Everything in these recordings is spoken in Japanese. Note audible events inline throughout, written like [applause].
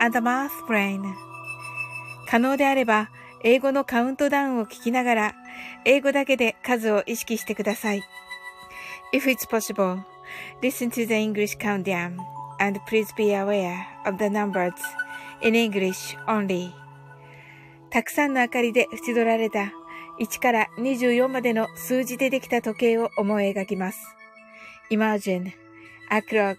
and the math brain. 可能であれば、英語のカウントダウンを聞きながら、英語だけで数を意識してください。If it's possible, listen to the English countdown and please be aware of the numbers in English only. たくさんの明かりで縁取られた1から24までの数字でできた時計を思い描きます。Imagine a clock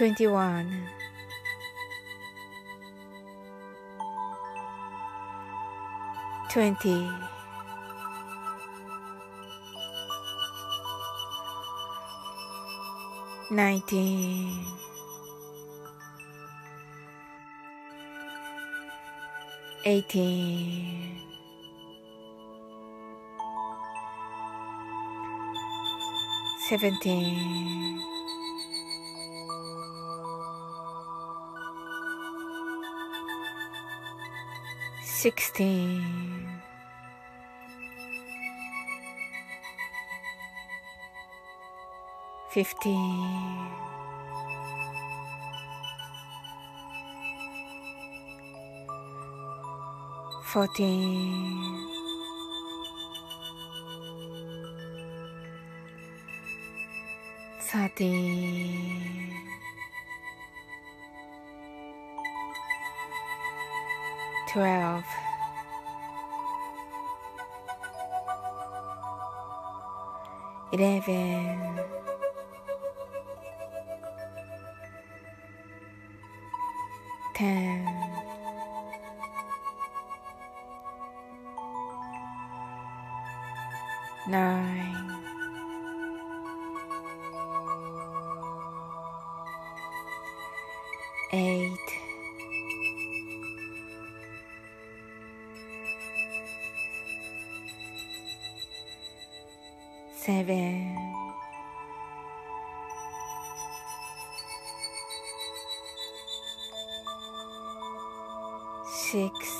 21 20 19 18 17 sixteen, fifteen, fourteen, thirteen. 12 11 10 9 7 6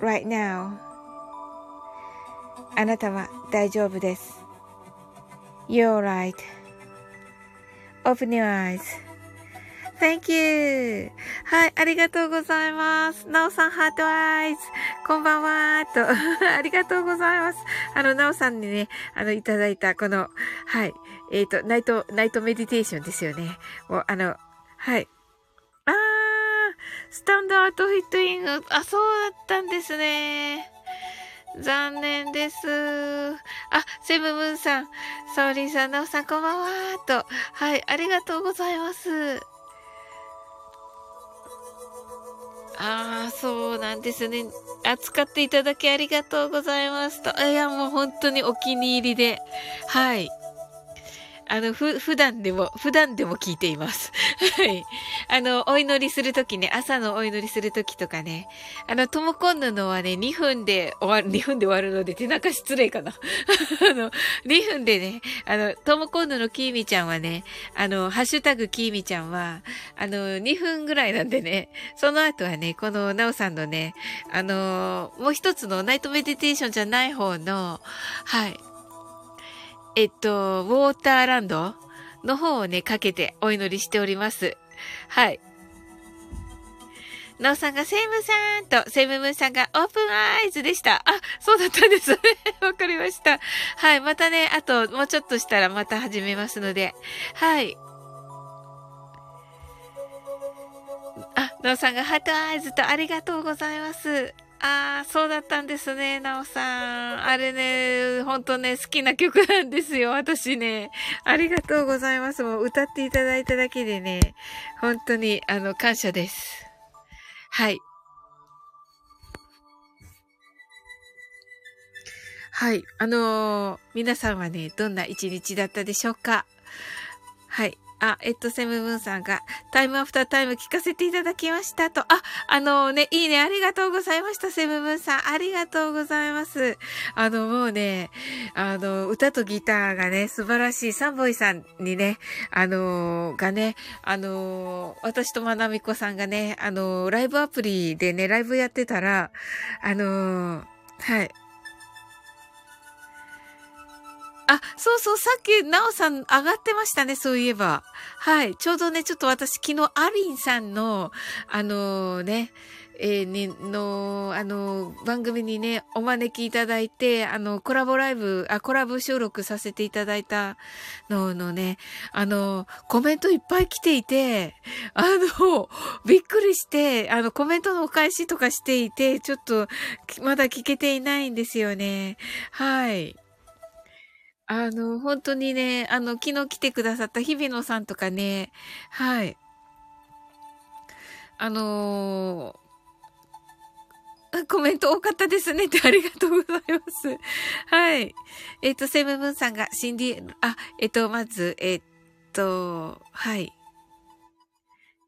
right now. あなたは大丈夫です。You're right.Open your eyes.Thank you! はい、ありがとうございます。なおさん、ハートアイズ。こんばんはと。[laughs] ありがとうございます。あの、なおさんにね、あの、いただいた、この、はい、えっ、ー、と、ナイト、ナイトメディテーションですよね。もう、あの、はい。スタンダードフィットイング。あ、そうだったんですね。残念です。あ、セブムーンさん、サオリンさん、ナオさん、こんばんはと。はい、ありがとうございます。ああ、そうなんですね。扱っていただきありがとうございますと。いや、もう本当にお気に入りで。はい。あの、ふ、普段でも、普段でも聞いています。[laughs] はい。あの、お祈りするときね、朝のお祈りするときとかね、あの、ともこんぬのはね、2分で終わる、2分で終わるので、手中失礼かな。[laughs] あの、2分でね、あの、ともこんぬのきーみちゃんはね、あの、ハッシュタグきーみちゃんは、あの、2分ぐらいなんでね、その後はね、このなおさんのね、あの、もう一つのナイトメディテーションじゃない方の、はい、えっと、ウォーターランドの方をね、かけてお祈りしております。はい。なおさんがセイムさんと、セイムムーさんがオープンアイズでした。あ、そうだったんですね。[laughs] わかりました。はい。またね、あと、もうちょっとしたらまた始めますので。はい。あ、なおさんがハートアイズとありがとうございます。ああ、そうだったんですね、なおさん。あれね、ほんとね、好きな曲なんですよ、私ね。ありがとうございます。もう歌っていただいただけでね、本当に、あの、感謝です。はい。はい。あのー、皆さんはね、どんな一日だったでしょうか？はい。あ、えっと、セムブンさんが、タイムアフタータイム聞かせていただきましたと。あ、あのね、いいね、ありがとうございました、セムブンさん。ありがとうございます。あの、もうね、あの、歌とギターがね、素晴らしい、サンボイさんにね、あの、がね、あの、私とまなみこさんがね、あの、ライブアプリでね、ライブやってたら、あの、はい、あ、そうそう、さっき、なおさん上がってましたね、そういえば。はい。ちょうどね、ちょっと私、昨日、アリンさんの、あのー、ね、えー、ね、の、あの、番組にね、お招きいただいて、あの、コラボライブ、あ、コラボ収録させていただいたののね、あの、コメントいっぱい来ていて、あの、びっくりして、あの、コメントのお返しとかしていて、ちょっと、まだ聞けていないんですよね。はい。あの、本当にね、あの、昨日来てくださった日比野さんとかね、はい。あのー、コメント多かったですねってありがとうございます。はい。えっ、ー、と、セブンブンさんがシンディ、あ、えっ、ー、と、まず、えっと、はい。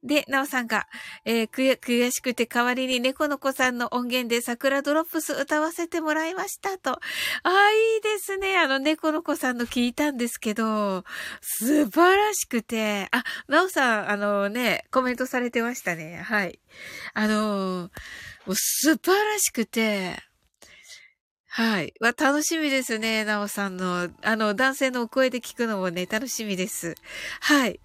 で、なおさんが、えー、悔しくて代わりに猫の子さんの音源で桜ドロップス歌わせてもらいましたと。ああ、いいですね。あの、猫の子さんの聞いたんですけど、素晴らしくて、あ、なおさん、あのね、コメントされてましたね。はい。あのもう素晴らしくて、はい。は、楽しみですね。なおさんの、あの、男性のお声で聞くのもね、楽しみです。はい。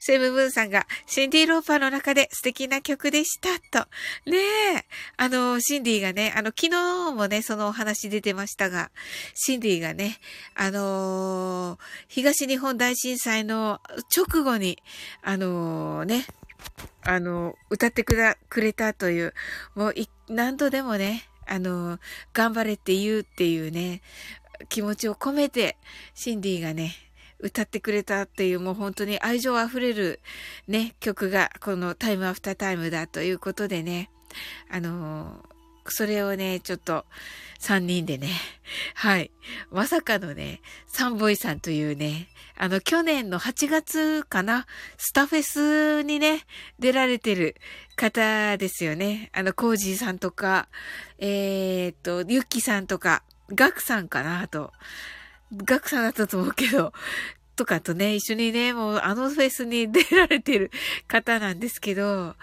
セブブンさんが、シンディー・ローパーの中で素敵な曲でした、と。ねえ。あの、シンディがね、あの、昨日もね、そのお話出てましたが、シンディがね、あのー、東日本大震災の直後に、あのー、ね、あの、歌ってくだ、くれたという、もう何度でもね、あの、頑張れって言うっていうね、気持ちを込めて、シンディがね、歌ってくれたっていうもう本当に愛情あふれるね、曲がこのタイムアフタータイムだということでね、あのー、それをね、ちょっと3人でね、[laughs] はい。まさかのね、サンボイさんというね、あの、去年の8月かな、スタフェスにね、出られてる方ですよね。あの、コージーさんとか、えー、っと、ユッキーさんとか、ガクさんかな、と。ガクさんだったと思うけど、とかとね、一緒にね、もうあのフェスに出られてる方なんですけど、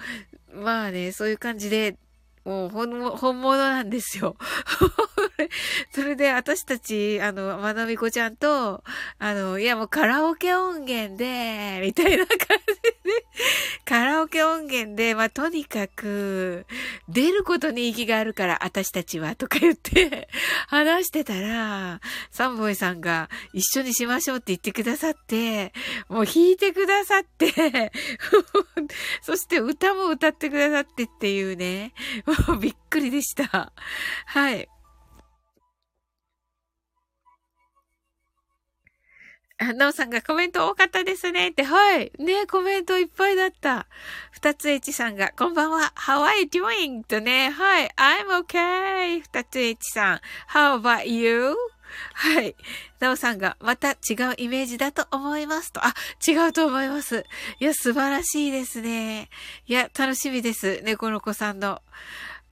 まあね、そういう感じで、もう本本物なんですよ。[laughs] それで私たち、あの、まなみこちゃんと、あの、いやもうカラオケ音源で、みたいな感じで、カラオケ音源で、まあ、とにかく、出ることに意義があるから、私たちは、とか言って、話してたら、サンボイさんが一緒にしましょうって言ってくださって、もう弾いてくださって、[laughs] そして歌も歌ってくださってっていうね、[laughs] びっくりでした。はい。あ、なおさんがコメント多かったですねって、はい。ね、コメントいっぱいだった。二つえちさんが、こんばんは。How are you doing? とね、はい。I'm okay. 二つえちさん。How about you? はい。なおさんが、また違うイメージだと思いますと。あ、違うと思います。いや、素晴らしいですね。いや、楽しみです。猫の子さんの。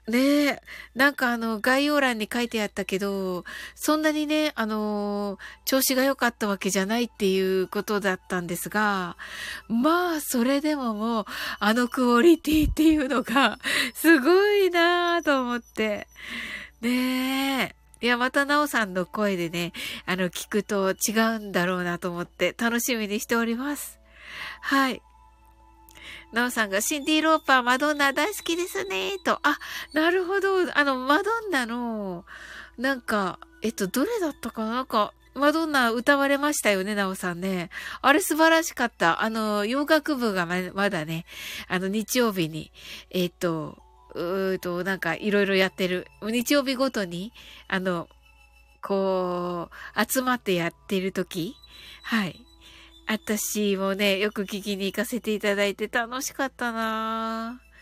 ねえ。なんかあの、概要欄に書いてあったけど、そんなにね、あの、調子が良かったわけじゃないっていうことだったんですが、まあ、それでももう、あのクオリティっていうのが、すごいなぁと思って。ねえ。いや、またなおさんの声でね、あの、聞くと違うんだろうなと思って楽しみにしております。はい。なおさんがシンディ・ローパー、マドンナ大好きですね、と。あ、なるほど。あの、マドンナの、なんか、えっと、どれだったかな？なんか、マドンナ歌われましたよね、なおさんね。あれ素晴らしかった。あの、洋楽部がまだね、あの、日曜日に、えっと、うーと、なんかいろいろやってる。日曜日ごとに、あの、こう、集まってやってる時はい。私もね、よく聞きに行かせていただいて楽しかったなぁ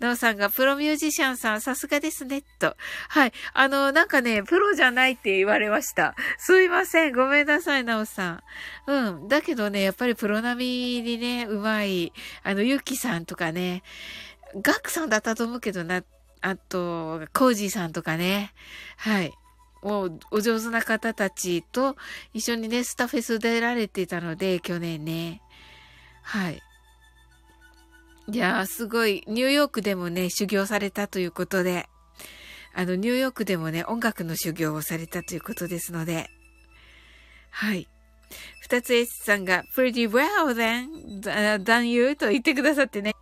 なおさんがプロミュージシャンさんさすがですね、と。はい。あの、なんかね、プロじゃないって言われました。すいません。ごめんなさい、なおさん。うん。だけどね、やっぱりプロ並みにね、うまい。あの、ゆきさんとかね、ガクさんだったと思うけどな、あと、コージーさんとかね。はい。もうお上手な方たちと一緒にね、スタフェス出られてたので、去年ね。はい。いやー、すごい、ニューヨークでもね、修行されたということで、あの、ニューヨークでもね、音楽の修行をされたということですので、はい。二つ S さんが、pretty well then, than you と言ってくださってね。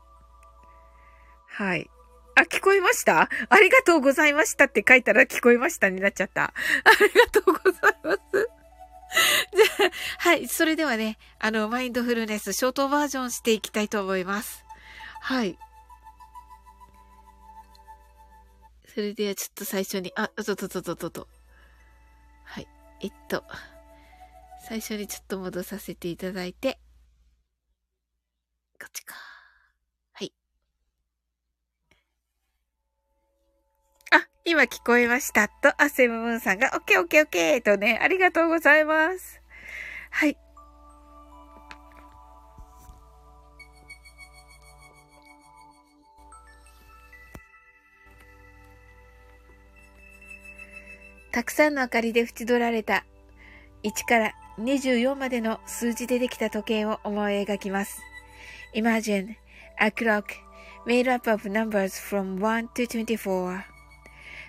はい。あ、聞こえました？ありがとうございましたって書いたら聞こえましたになっちゃった。ありがとうございます。じゃあ、はい。それではね、あの、マインドフルネスショートバージョンしていきたいと思います。はい。それではちょっと最初に、あ、とととととと。はい。えっと、最初にちょっと戻させていただいて、こっちか。今聞こえましたと、アセムムーンさんが、オッケーオッケーオッケーとね、ありがとうございます。はい。たくさんの明かりで縁取られた1から24までの数字でできた時計を思い描きます。Imagine a clock made up of numbers from 1 to 24.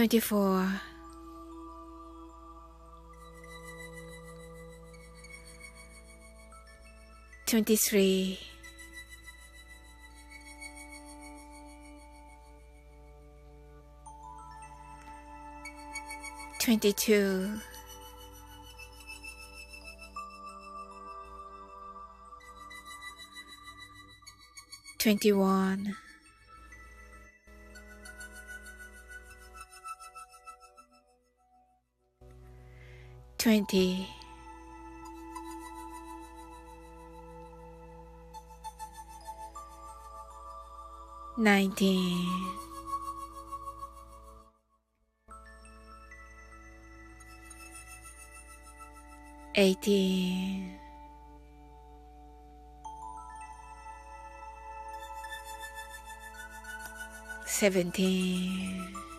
24. Twenty-three, twenty-two, twenty-one. 20 19 18 17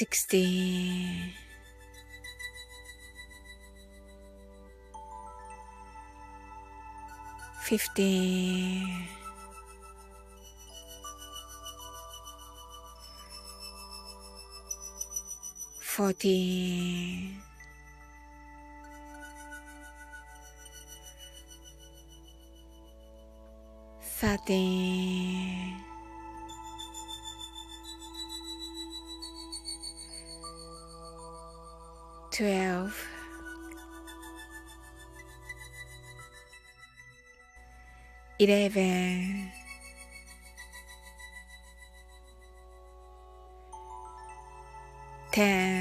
sixteen. Fifteen, fourteen, thirteen, 12 11 10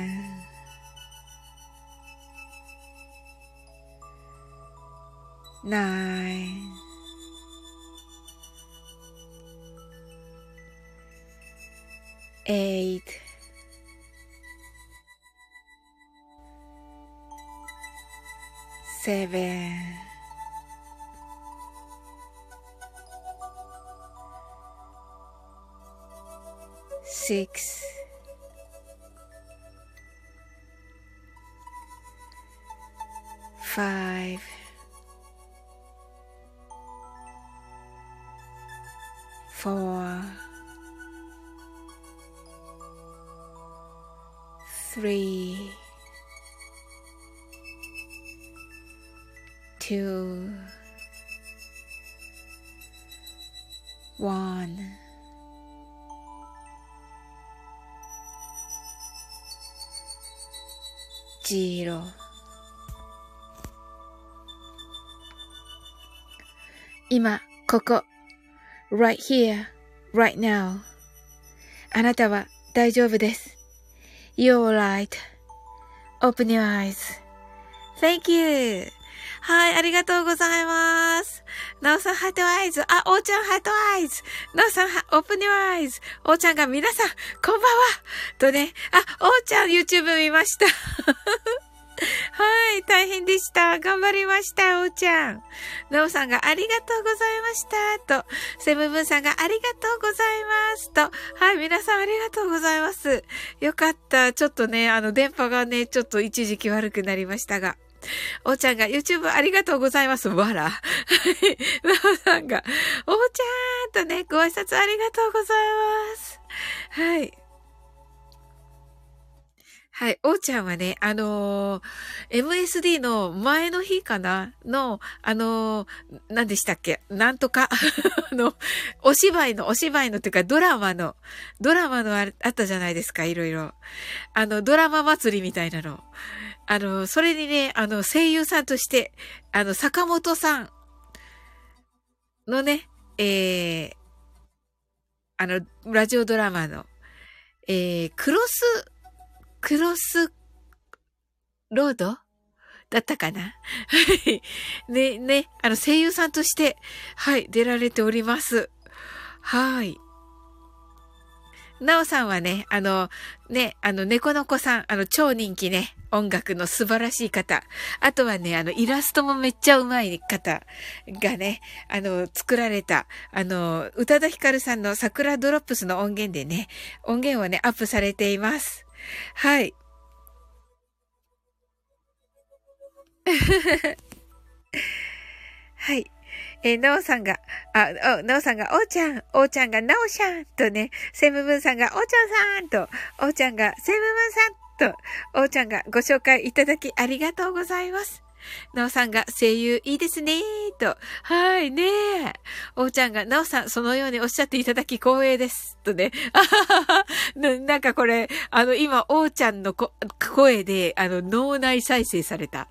three, two, one. ジロ今、ここ、right here, right now. あなたは大丈夫です。You're right.Open your eyes.Thank you. はい、ありがとうございます。なおさん、 heart eyes。あ、おーちゃん、 heart eyes。なおさん、 open your eyes。おーちゃんが皆さん、こんばんは。とね、あ、おーちゃん、YouTube 見ました。はい、大変でした。頑張りました、おーちゃん。なおさんがありがとうございました。と、セブンブンさんがありがとうございます。と、はい、皆さんありがとうございます。よかった。ちょっとね、あの、電波がね、ちょっと一時期悪くなりましたが。おーちゃんが YouTube ありがとうございます。わら。はい。なおさんが、おーちゃんとね、ご挨拶ありがとうございます。はい。はい。おーちゃんはね、あのー MSD の前の日かな？の、あのー何でしたっけ？なんとか、[laughs] あの、お芝居の、お芝居のっていうかドラマの、ドラマのああったじゃないですか、いろいろ。あの、ドラマ祭りみたいなの。あの、それにね、あの、声優さんとして、あの、坂本さんのね、えー、あの、ラジオドラマの、えー、クロス、クロス、ロードだったかな？はい。ね、ね、あの、声優さんとして、はい、出られております。はい。なおさんはね、あの、ね、あの、猫の子さん、あの、超人気ね、音楽の素晴らしい方。あとはね、あの、イラストもめっちゃうまい方がね、あの、作られた、あの、宇多田ヒカルさんの桜ドロップスの音源でね、音源をね、アップされています。はい。[laughs] はい。えー、なおさんが、あ、お、なおさんが、おーちゃん、おーちゃんが、なおしゃんとね、セムブンさんが、おーちゃんさんと、おーちゃんが、セムブンさんと、おーちゃんがご紹介いただきありがとうございます。なおさんが声優いいですねと。はいねえ。おーちゃんが、なおさん、そのようにおっしゃっていただき光栄です。とね。あははななんかこれ、あの、今、おーちゃんの声で、あの、脳内再生された。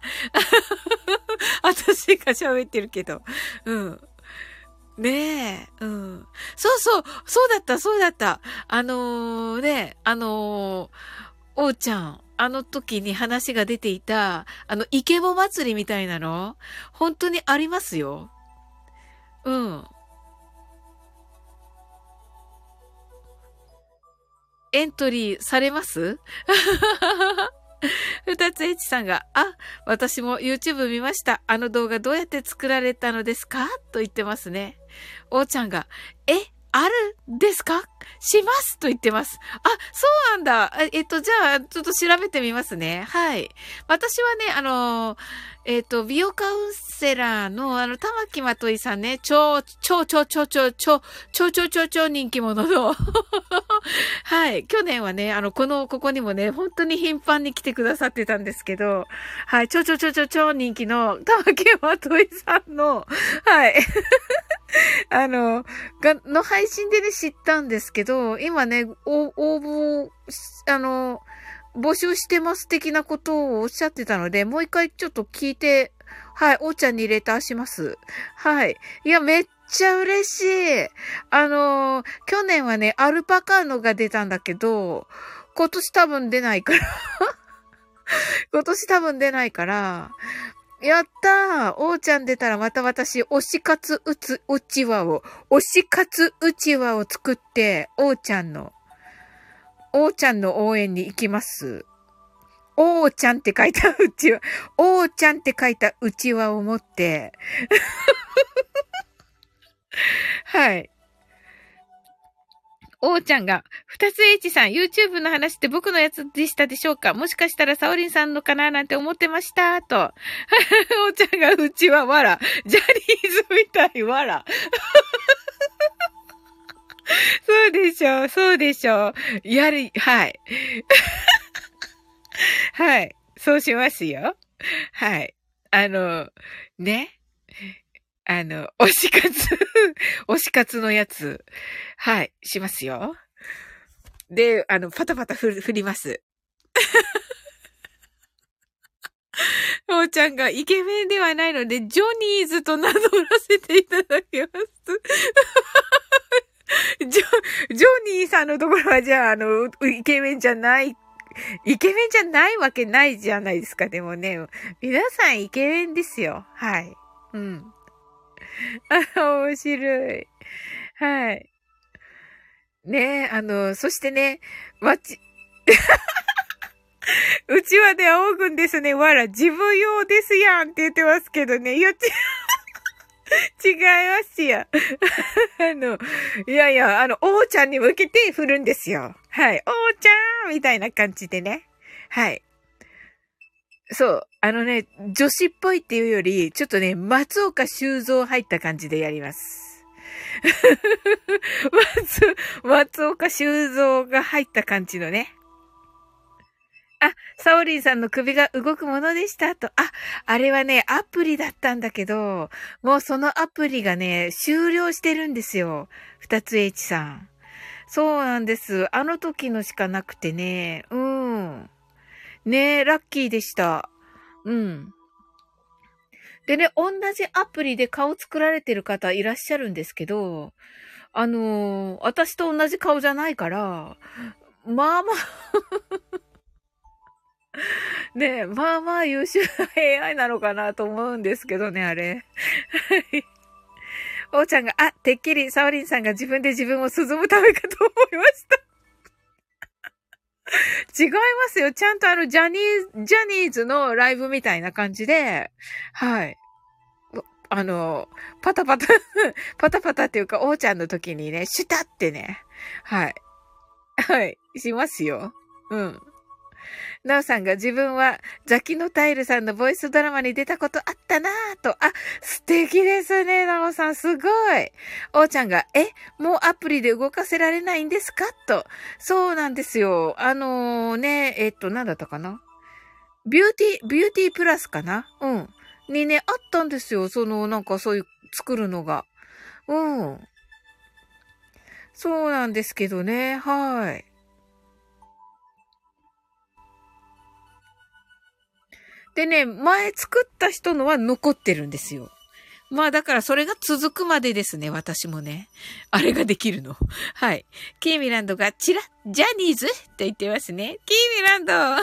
[laughs] 私が喋ってるけど。うん。ねえ、うん。そうそう、そうだった、そうだった。あのー、ね、あのー、おーちゃん。あの時に話が出ていた、あの、イケボ祭りみたいなの、本当にありますよ。うん。エントリーされます？[laughs] 二つ H さんが、あ、私も YouTube 見ました。あの動画どうやって作られたのですか？と言ってますね。おーちゃんが、え、あるんですか？しますと言ってます。あ、そうなんだ。えっと、じゃあ、ちょっと調べてみますね。はい。私はね、あのえっ、と、美容カウンセラーの、あの、玉木まといさんね、超、超、超、超、超、超、超、超、超、超人気者のはい。去年はね、あの、この、ここにもね、本当に頻繁に来てくださってたんですけど、はい。超、超、超、超、超人気の玉木まといさんの、はい。あの、が、の配信でね、知ったんですけど、今ね、応募、あの、募集してます的なことをおっしゃってたので、もう一回ちょっと聞いて、はい、おーちゃんにレターします。はい。いや、めっちゃ嬉しい。あの、去年はね、アルパカーノが出たんだけど、今年多分出ないから [laughs] 今年多分出ないから、やったーおーちゃん出たらまた私、推し活うつ、うちわを、推し活うちわを作って、おーちゃんの、おーちゃんの応援に行きます。おーちゃんって書いたうちわ、おーちゃんって書いたうちわを持って、[laughs] はい。おーちゃんが、二つ H さん、YouTube の話って僕のやつでしたでしょうか？もしかしたらサオリンさんのかななんて思ってました、と。[laughs] おーちゃんが、うちはわら。ジャニーズみたいわら。[laughs] そうでしょう、そうでしょう。やる、はい。はい。そうしますよ。はい。あの、ね。あの、[laughs] 推し活、[laughs] 推し活のやつ、はい、しますよ。で、あの、パタパタ振ります。[laughs] おーちゃんがイケメンではないので、ジョニーズと名乗らせていただきます。ジョ、ジョニーさんのところはじゃあ、あの、イケメンじゃない、イケメンじゃないわけないじゃないですか。でもね、皆さんイケメンですよ。はい。うん。あ、[laughs] 面白い。はい。ねえ、あの、そしてね、わち、[laughs] うちわで仰ぐんですね。わら、自分用ですやんって言ってますけどね。いや、[laughs] 違いますよ。あの、いやいや、あの、おーちゃんに向けて振るんですよ。はい。おーちゃんみたいな感じでね。はい。そう。あのね、女子っぽいっていうより、ちょっとね、松岡修造入った感じでやります。[laughs] 松、松岡修造が入った感じのね。あ、サオリンさんの首が動くものでしたと。あ、あれはね、アプリだったんだけど、もうそのアプリがね、終了してるんですよ。二つ H さん。そうなんです。あの時のしかなくてね。うん。ね、ラッキーでした。うん。でね、同じアプリで顔作られてる方いらっしゃるんですけど、あのー、私と同じ顔じゃないから、まあまあね、まあまあ優秀な AI なのかなと思うんですけどね、あれ。はい。おーちゃんが、あ、てっきりサオリンさんが自分で自分を涼むためかと思いました。[laughs] 違いますよ。ちゃんとあの、ジャニーズ、ジャニーズのライブみたいな感じで、はい。あの、パタパタ [laughs] パタパタっていうか、おーちゃんの時にね、シュタってね、はい。はい、しますよ。うん。なおさんが自分はザキノタイルさんのボイスドラマに出たことあったなぁと。あ、素敵ですね、なおさん。すごい。おーちゃんが、え、もうアプリで動かせられないんですか？と。そうなんですよ。あのー、ね、えっと、なんだったかな？ビューティー、ビューティープラスかな？うん。にね、あったんですよ。その、なんかそういう、作るのが。うん。そうなんですけどね。はい。でね、前作った人のは残ってるんですよ。まあだからそれが続くまでですね、私もね。あれができるの。[laughs] はい。キーミランドがチラジャニーズ？と言ってますね。キーミランド [laughs]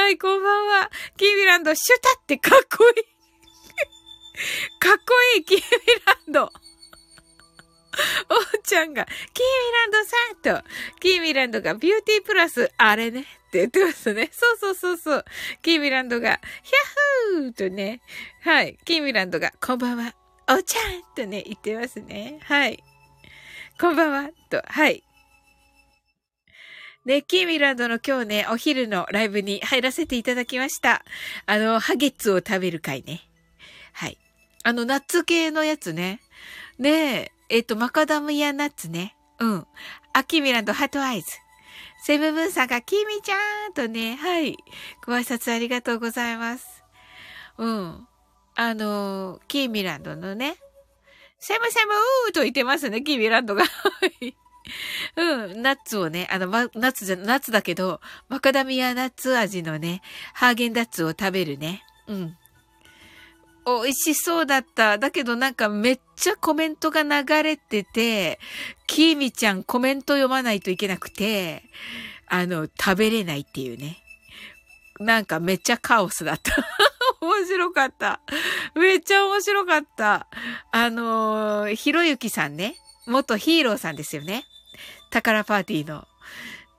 はい、こんばんは。キーミランド、シュタってかっこいい。[laughs] かっこいい、キーミランド。おーちゃんが、キーミランドさんと、キーミランドがビューティープラス、あれね、って言ってますね。そうそうそうそう。キーミランドが、ヒャッフーとね、はい。キーミランドが、こんばんは、おちゃんとね、言ってますね。はい。こんばんは、と、はい。ね、キーミランドの今日ね、お昼のライブに入らせていただきました。あの、ハゲッツを食べる会ね。はい。あの、ナッツ系のやつね。ねえ、えっ、と、マカダミアナッツね。うん。アキーミランドハートアイズ。セブブンさんが、キミちゃんとね、はい。ご挨拶ありがとうございます。うん。あの、キーミランドのね、セムセムーと言ってますね、キーミランドが。[laughs] うん、ナッツをね、あの、ま、ナッツじゃ、ナッツだけど、マカダミアナッツ味のね、ハーゲンダッツを食べるね。うん。美味しそうだった。だけどなんかめっちゃコメントが流れてて、キーミちゃんコメント読まないといけなくて、あの、食べれないっていうね。なんかめっちゃカオスだった。[laughs] 面白かった。めっちゃ面白かった。あのー、ひろゆきさんね。元ヒーローさんですよね。宝パーティーの。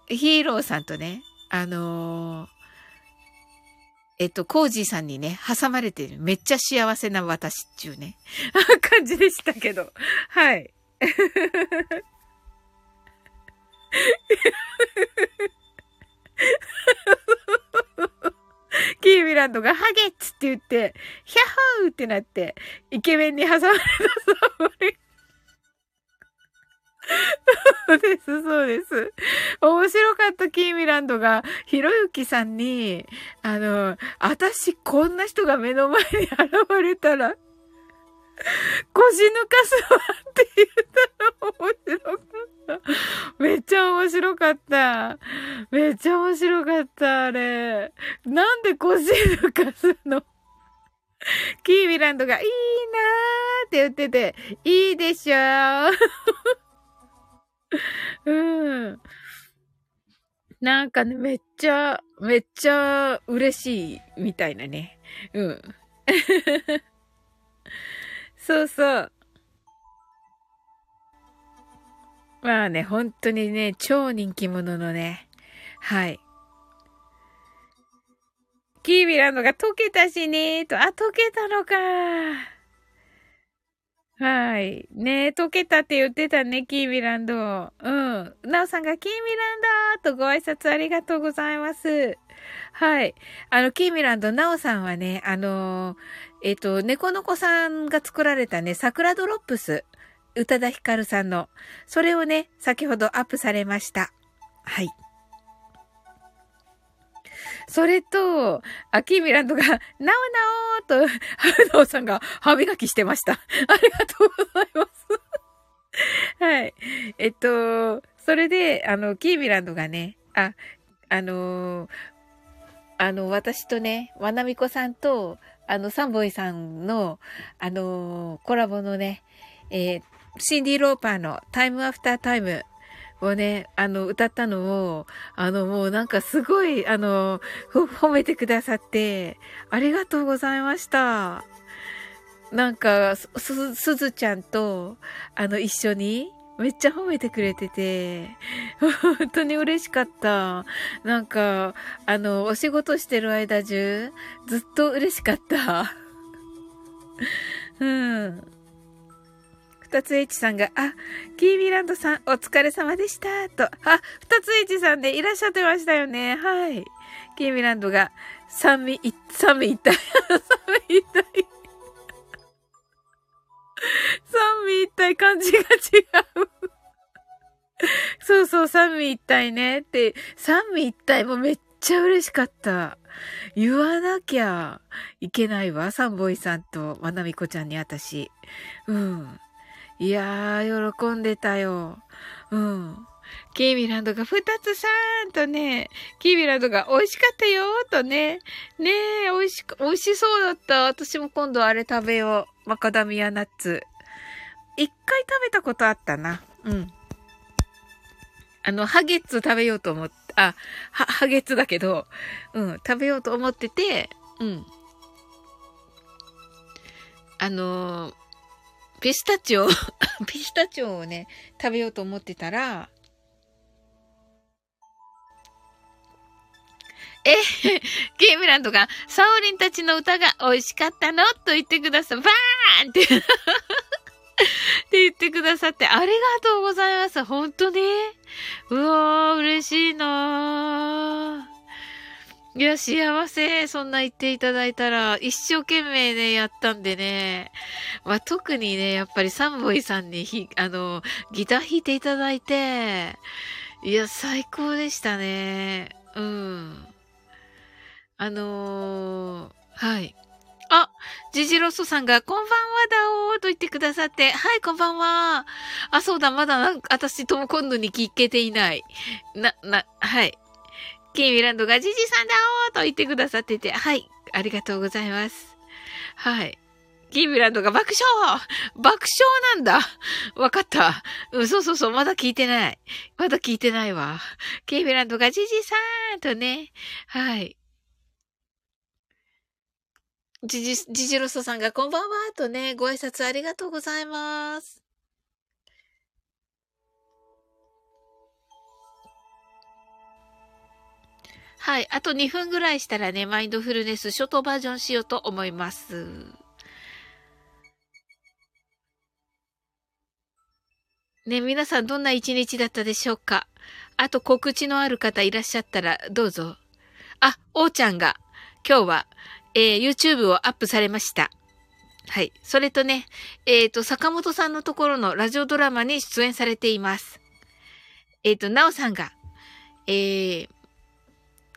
ヒーローさんとね、あのーえっと、コージーさんにね、挟まれてる。めっちゃ幸せな私っちゅうね、[laughs] 感じでしたけど。はい。キーミランドがハゲッツって言って、ヒャッホーってなって、イケメンに挟まれたそうそうです、そうです。面白かったキーミランドが、ひろゆきさんに、あの、私こんな人が目の前に現れたら、腰抜かすわって言ったら面白かった。めっちゃ面白かった。めっちゃ面白かった、あれ。なんで腰抜かすの？キーミランドがいいなーって言ってて、いいでしょー。[laughs] うん。なんかね、めっちゃ、めっちゃ嬉しいみたいなね。うん。[laughs] そうそう。まあね、本当にね、超人気者のね、はい。キービランドが溶けたしねと、あ、溶けたのかはい。ね溶けたって言ってたね、キーミランド。うん。なおさんが、キーミランドとご挨拶ありがとうございます。はい。あの、キーミランド、なおさんはね、あのえっ、ー、と、猫の子さんが作られたね、桜ドロップス、宇多田ヒカルさんの、それをね、先ほどアップされました。はい。それと、アキーミランドが、なおなおと、ハルノさんが歯磨きしてました。ありがとうございます。はい。えっと、それで、あの、キーミランドがね、あ、あのあの、私とね、わなみこさんと、あの、サンボイさんの、あのコラボのね、えー、シンディ・ローパーのタイムアフタータイムをね、あの、歌ったのを、あの、もうなんかすごい、あの、褒めてくださって、ありがとうございました。なんか、す、すずちゃんと、あの、一緒に、めっちゃ褒めてくれてて、本当に嬉しかった。なんか、あの、お仕事してる間中、ずっと嬉しかった。うん。二つ H さんが、あ、キーミランドさん、お疲れ様でした、と。あ、二つ H さんでいらっしゃってましたよね。はい。キーミランドが、三味、三味一体。三味一体。三味一体感じが違う。そうそう、三味一体ね。って、三味一体もめっちゃ嬉しかった。言わなきゃいけないわ。サンボイさんとまなみこちゃんに私。うん。いやー、喜んでたよ。うん。キーミランドが二つさんとね、キーミランドが美味しかったよとね。ねえ、美味しく、美味しそうだった。私も今度あれ食べよう。マカダミアナッツ。一回食べたことあったな。うん。あの、ハゲッツ食べようと思って、あ、は、ハゲッツだけど、うん、食べようと思ってて、うん。あのー、ピスタチオ [laughs] ピスタチオをね、食べようと思ってたら、え、ゲームランドが、サオリンたちの歌が美味しかったの？と言ってくださ。バーンってって言ってくださって、ありがとうございます。本当にうわー、嬉しいなー。いや、幸せ。そんな言っていただいたら、一生懸命ね、やったんでね。まあ、特にね、やっぱりサンボイさんにひ、あの、ギター弾いていただいて、いや、最高でしたね。うん。あのー、はい。あ、ジジロストさんが、こんばんはだおーと言ってくださって、はい、こんばんは。あ、そうだ、まだなんか、私とも今度に聞けていない。な、な、はい。キーミランドがジジさんだおーと言ってくださってて、はい、ありがとうございます。はい。キーミランドが爆笑爆笑なんだわかった。うん、そうそうそう、まだ聞いてない。まだ聞いてないわ。キーミランドがジジさんとね、はい。ジジ、ジジロスさんがこんばんはとね、ご挨拶ありがとうございます。はい。あと2分ぐらいしたらね、マインドフルネスショートバージョンしようと思います。ね、皆さんどんな一日だったでしょうか？あと告知のある方いらっしゃったらどうぞ。あ、おーちゃんが今日は、えー、YouTube をアップされました。はい。それとね、えっ、ー、と、坂本さんのところのラジオドラマに出演されています。えっ、ー、と、なおさんが、えー、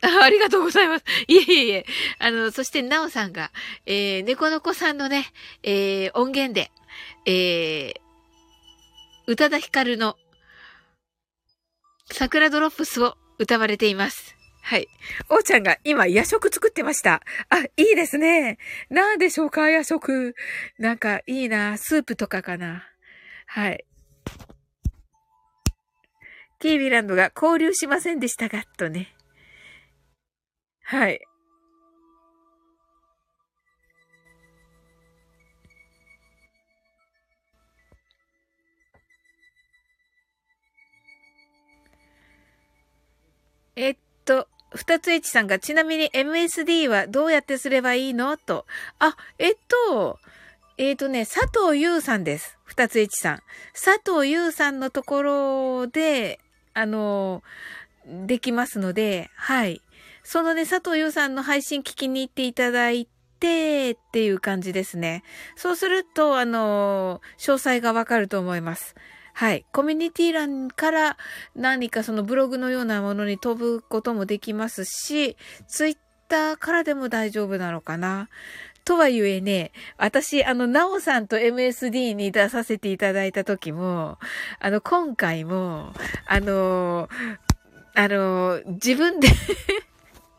[laughs] ありがとうございます。いえいえ。あの、そしてなおさんが、えー、猫の子さんのね、えー、音源で、えー、宇多田ヒカルの桜ドロップスを歌われています。はい。おーちゃんが今夜食作ってました。あ、いいですね。なんでしょうか夜食。なんかいいな。スープとかかな。はい。キービランドが交流しませんでしたが、とね。はい。えっと、二つ H さんが、ちなみに MSD はどうやってすればいいの？と。あ、えっと、えっ、とね、佐藤優さんです。二つ H さん。佐藤優さんのところで、あの、できますので、はい。そのね、佐藤優さんの配信聞きに行っていただいて、っていう感じですね。そうすると、あの、詳細がわかると思います。はい。コミュニティ欄から何かそのブログのようなものに飛ぶこともできますし、ツイッターからでも大丈夫なのかな。とはいえね、私、あの、なおさんと MSD に出させていただいた時も、あの、今回も、あの、あの、自分で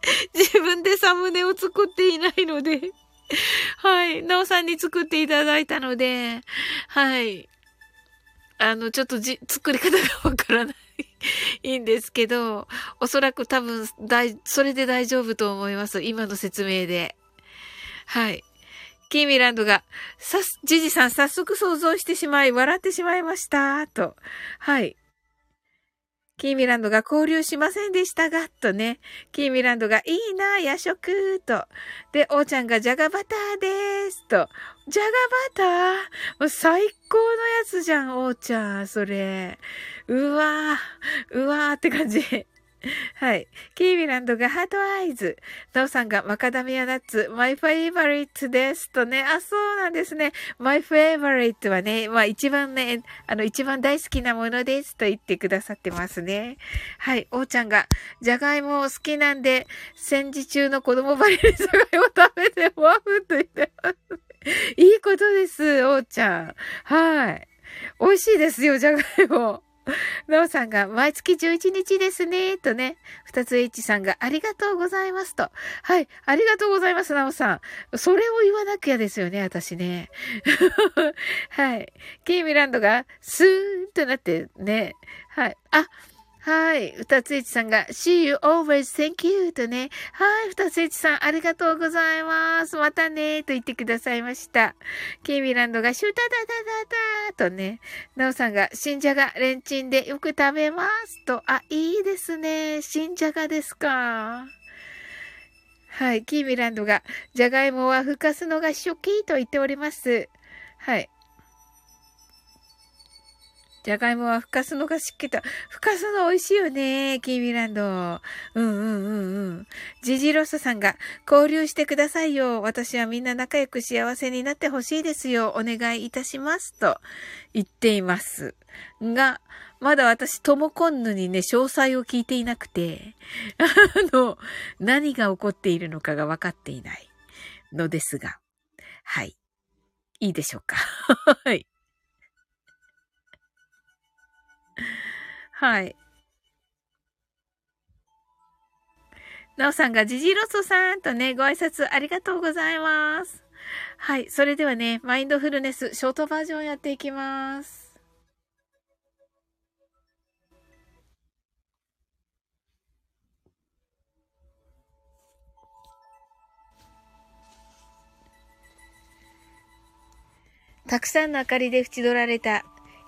[laughs] 自分でサムネを作っていないのではい。なおさんに作っていただいたので、はい。あの、ちょっとじ、作り方がわからない [laughs] いいんですけど、おそらく多分、大、それで大丈夫と思います。今の説明で。はい。キーミランドが、さす、ジジさん早速想像してしまい、笑ってしまいました。と。はい。キーミランドが交流しませんでしたが、とね。キーミランドがいいな、夜食、と。で、おーちゃんがジャガバターです、と。ジャガバター？もう最高のやつじゃん、おーちゃん、それ。うわー、うわーって感じ。はい。キーミランドがハートアイズ。ナオさんがマカダミアナッツ、マイフェイバリットです。とね。あ、そうなんですね。マイフェイバリットはね、まあ一番ね、あの一番大好きなものです。と言ってくださってますね。はい。おーちゃんが、じゃがいも好きなんで、戦時中の子供ばりにじゃがいも食べてワフと言ってます。いいことです、おーちゃん。はい。美味しいですよ、じゃがいも。[laughs] なおさんが、毎月11日ですね、とね。二つ H さんが、ありがとうございますと。はい、ありがとうございます、なおさん。それを言わなきゃですよね、私ね。[laughs] はい。ケイミランドが、スーンとなってね。はい。あ、はい。二つ一さんが、see you always, thank you とね。はい。二つ一さん、ありがとうございます。またねと言ってくださいました。ケイミランドが、シュタダダダダーとね。ナオさんが、新じゃが、レンチンでよく食べますと。あ、いいですね。新じゃがですか。はい。キーミランドが、じゃがいもはふかすのが初期と言っております。はい。じゃがいもはふかすのがしっけた。ふかすの美味しいよね、キーミランド。うんうんうんうん。ジジロスさんが、交流してくださいよ。私はみんな仲良く幸せになってほしいですよ。お願いいたします。と言っています。が、まだ私、トモコンヌにね、詳細を聞いていなくて、あの、何が起こっているのかが分かっていないのですが、はい。いいでしょうか。[laughs] はい。[laughs] はい。なおさんがジジロソさんとね、ご挨拶ありがとうございます。はい。それではね、マインドフルネスショートバージョンやっていきます。たくさんの明かりで縁取られた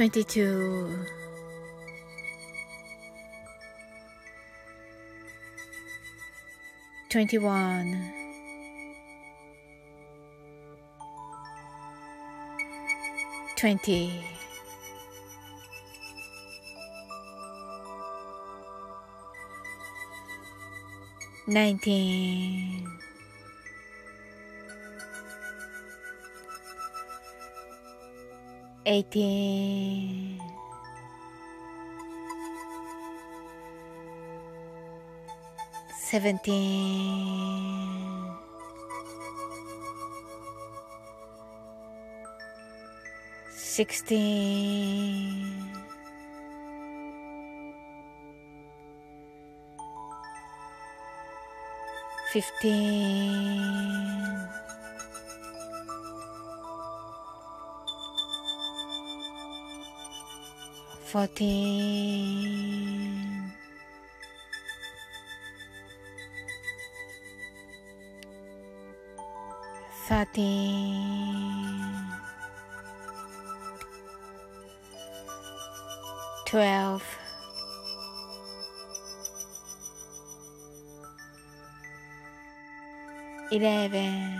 22 21 20 19 18 17 16 15 fourteen, thirteen, twelve, eleven,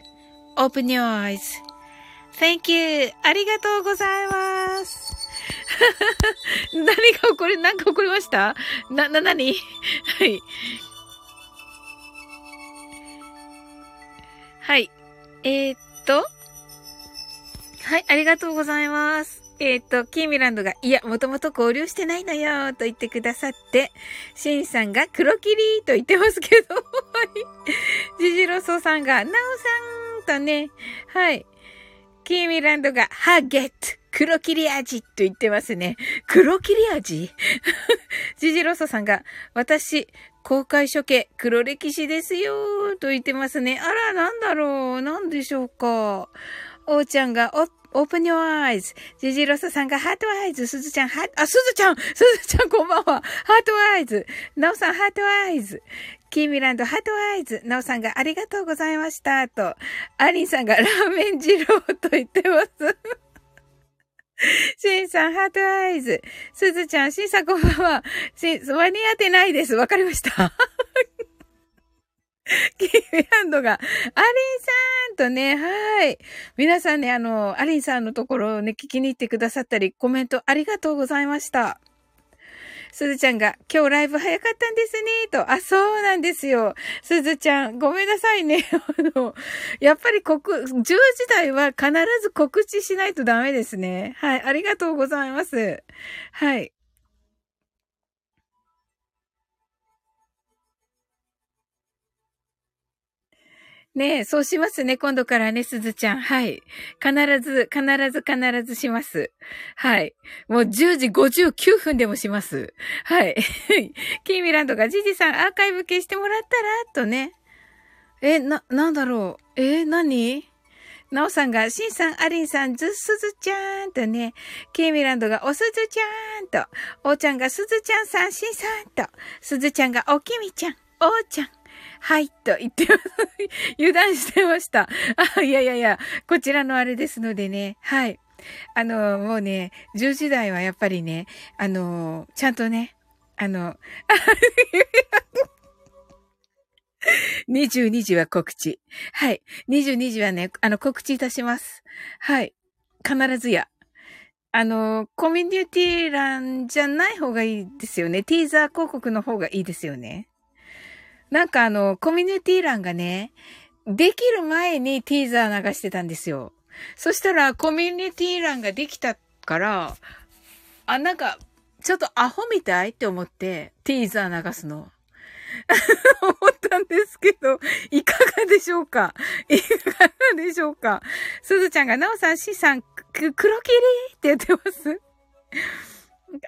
Open your eyes.Thank you. ありがとうございます。[laughs] 何が起こり、何か起こりました？な、な、なにはい。はい。えー、っと。はい、ありがとうございます。えっ、と、キーミランドが、いや、もともと交流してないのよ、と言ってくださって、シンさんが黒霧と言ってますけど、はい。ジジロサさんが、なおさんとね、はい。キーミランドが、ハゲット黒霧味と言ってますね。黒霧味？[laughs] ジジロサさんが、私、公開処刑、黒歴史ですよ、と言ってますね。あら、なんだろう、なんでしょうか？おーちゃんが、おっ open your eyes. ジジロサさんが heart eyes。すずちゃん、ハあ、すずちゃんすずちゃんこんばんは。 heart eyes。なおさん、 heart eyes。キーミランド、 heart eyes。なおさんがありがとうございました。と、アリンさんがラーメン二郎と言ってます。[laughs] シンさん、 heart eyes。すずちゃん、シンさんこんばんは。シン、間に合ってないです。わかりました。[laughs] キーミランドが、アリンさんとね、はい。皆さんね、あの、アリンさんのところをね、聞きに行ってくださったり、コメントありがとうございました。すずちゃんが、今日ライブ早かったんですね、と。あ、そうなんですよ。すずちゃん、ごめんなさいね。[laughs] あの、やっぱり告、10時台は必ず告知しないとダメですね。はい、ありがとうございます。はい。ねえ、そうしますね。今度からね、すずちゃん。はい。必ず、必ず、必ずします。はい。もう10時59分でもします。はい。[laughs] キーミランドが、ジジさん、アーカイブ消してもらったら？とね。え、な、なんだろう。え、何？なおさんが、しんさん、ありんさん、ず、すずちゃんとね、キーミランドが、おすずちゃんと、おーちゃんが、すずちゃんさん、しんさんと、すずちゃんが、おきみちゃん、おーちゃん、はい、と言って。油断してました。あ、いやいやいや、こちらのあれですのでね、はい。あの、もうね、10時台はやっぱりね、あの、ちゃんとね、あの、22時は告知。はい。22時はね、あの、告知いたします。はい。必ずや。あの、コミュニティ欄じゃない方がいいですよね。ティーザー広告の方がいいですよね。なんかあの、コミュニティ欄がね、できる前にティーザー流してたんですよ。そしたら、コミュニティ欄ができたから、あ、なんか、ちょっとアホみたいって思って、ティーザー流すの。[laughs] 思ったんですけど、いかがでしょうか？いかがでしょうか？すずちゃんが、なおさん、しさん、く黒霧って言ってます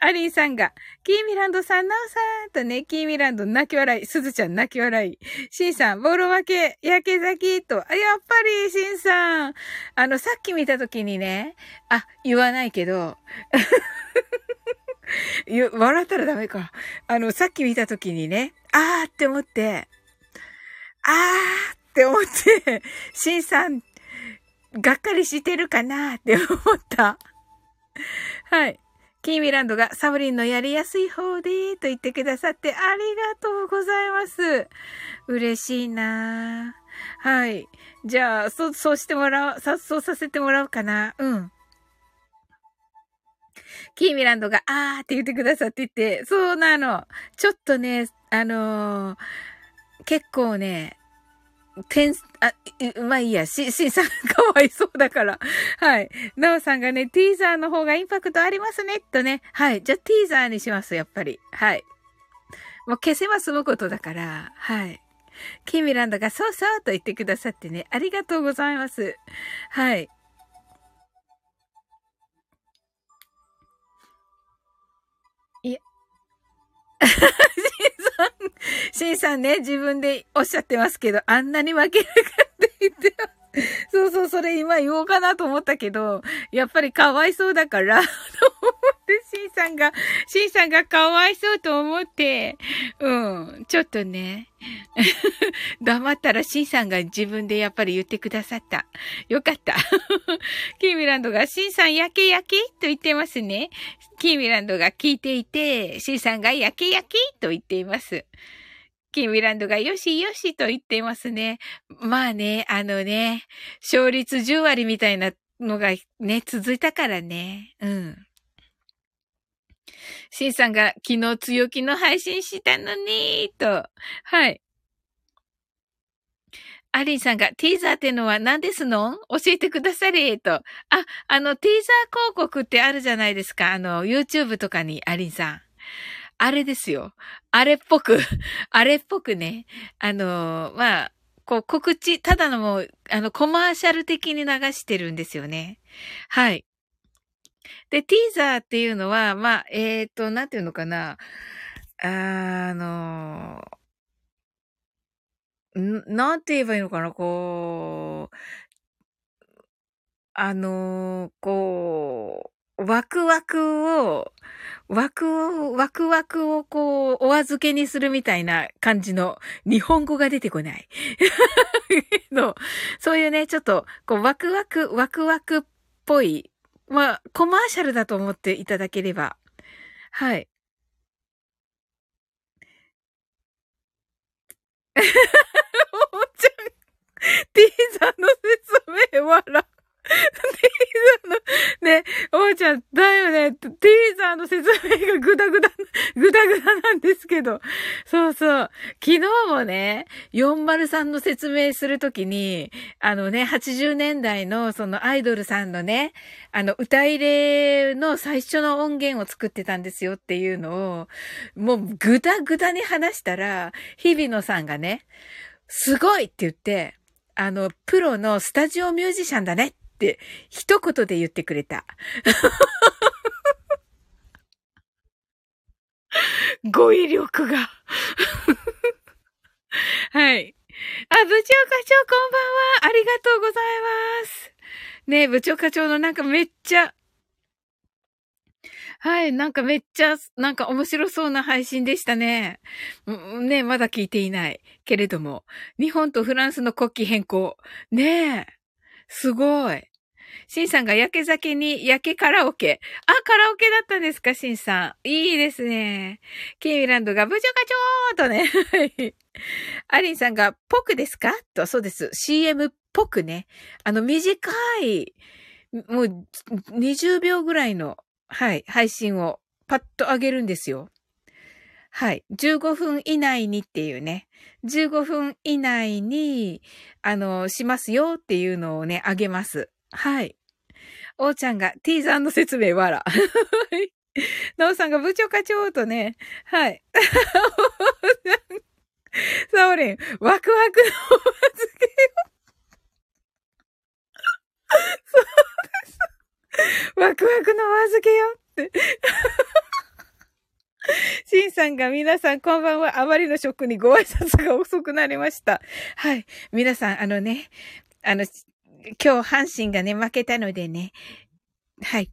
アリンさんが、キーミランドさん、ナオさんとね、キーミランド泣き笑い、すずちゃん泣き笑い、シンさん、ボール負け、焼け咲きと、やっぱり、シンさん、あの、さっき見たときにね、あ、言わないけど、[laughs] 笑ったらダメか。あの、さっき見たときにね、あーって思って、あーって思って、シンさん、がっかりしてるかなって思った。はい。キーミランドがサブリンのやりやすい方で、と言ってくださってありがとうございます。嬉しいなはい。じゃあ、そう、そうしてもらう、さ、そうさせてもらおうかな。うん。キーミランドが、あーって言ってくださってて、そうなの。ちょっとね、あのー、結構ね、てん、あ、まあいいや、し、しんさんかわいそうだから。はい。なおさんがね、ティーザーの方がインパクトありますね、とね。はい。じゃあ、ティーザーにします、やっぱり。はい。もう消せば済むことだから。はい。キミランドがそうそうと言ってくださってね、ありがとうございます。は。い [laughs] さん、新さんね、自分でおっしゃってますけど、あんなに負けなかって言ってます。[laughs] そうそう、それ今言おうかなと思ったけど、やっぱりかわいそうだから、[laughs] と思ってシンさんが、シンさんがかわいそうと思って、うん、ちょっとね、[laughs] 黙ったらシンさんが自分でやっぱり言ってくださった。よかった。キーミランドが、シンさん焼け焼けと言ってますね。キーミランドが聞いていて、シンさんが焼け焼けと言っています。キーミランドがよしよしと言っていますね。まあね、あのね、勝率10割みたいなのがね、続いたからね。うん。シンさんが昨日強気の配信したのに、と。はい。アリンさんが、ティーザーってのは何ですの？教えてくだされ、と。あ、あの、ティーザー広告ってあるじゃないですか。あの、YouTube とかに、アリンさん。あれですよ。あれっぽく、[laughs] あれっぽくね。あの、まあ、こう告知、ただのもう、あの、コマーシャル的に流してるんですよね。はい。で、ティーザーっていうのは、まあ、えっ、ー、と、なんていうのかな。あの、ん、なんて言えばいいのかな、こう、あの、こう、ワクワクを、ワクを、ワクワクをこう、お預けにするみたいな感じの日本語が出てこない。[laughs] のそういうね、ちょっと、こう、ワクワク、ワクワクっぽい、まあ、コマーシャルだと思っていただければ。はい。[laughs] おーちゃん、ティーザーの説明笑。ティーザーの、ね、おーちゃん、だよね、ティーザーの説明がぐだぐだ、ぐだぐだなんですけど。そうそう。昨日もね、403の説明するときに、あのね、80年代のそのアイドルさんのね、あの、歌入れの最初の音源を作ってたんですよっていうのを、もうぐだぐだに話したら、日比野さんがね、すごいって言って、あの、プロのスタジオミュージシャンだねっ一言で言ってくれた。[laughs] 語彙力が [laughs] はい。あ、部長課長こんばんは。ありがとうございます。ね部長課長のなんかめっちゃ、はい、なんかめっちゃ、なんか面白そうな配信でしたね。ねまだ聞いていない。けれども、日本とフランスの国旗変更。ねえ、すごい。シンさんが焼け酒に焼けカラオケ。あ、カラオケだったんですか、シンさん。いいですね。ケイミランドが部長課長とね。[laughs] アリンさんが、ポクですか？と、そうです。CM っぽくね。あの、短い、もう、20秒ぐらいの、はい、配信をパッと上げるんですよ。はい。15分以内にっていうね。15分以内に、あの、しますよっていうのをね、あげます。はい。おーちゃんが、ティーザーの説明わら。[laughs] なおさんが部長課長とね、はい。[laughs] サオリン、ワクワクのお預けよ。そうです。ワクワクのお預けよって。シンさんが皆さんこんばんは。あまりのショックにご挨拶が遅くなりました。はい。皆さん、あのね、あの、今日阪神がね、負けたのでね、はい。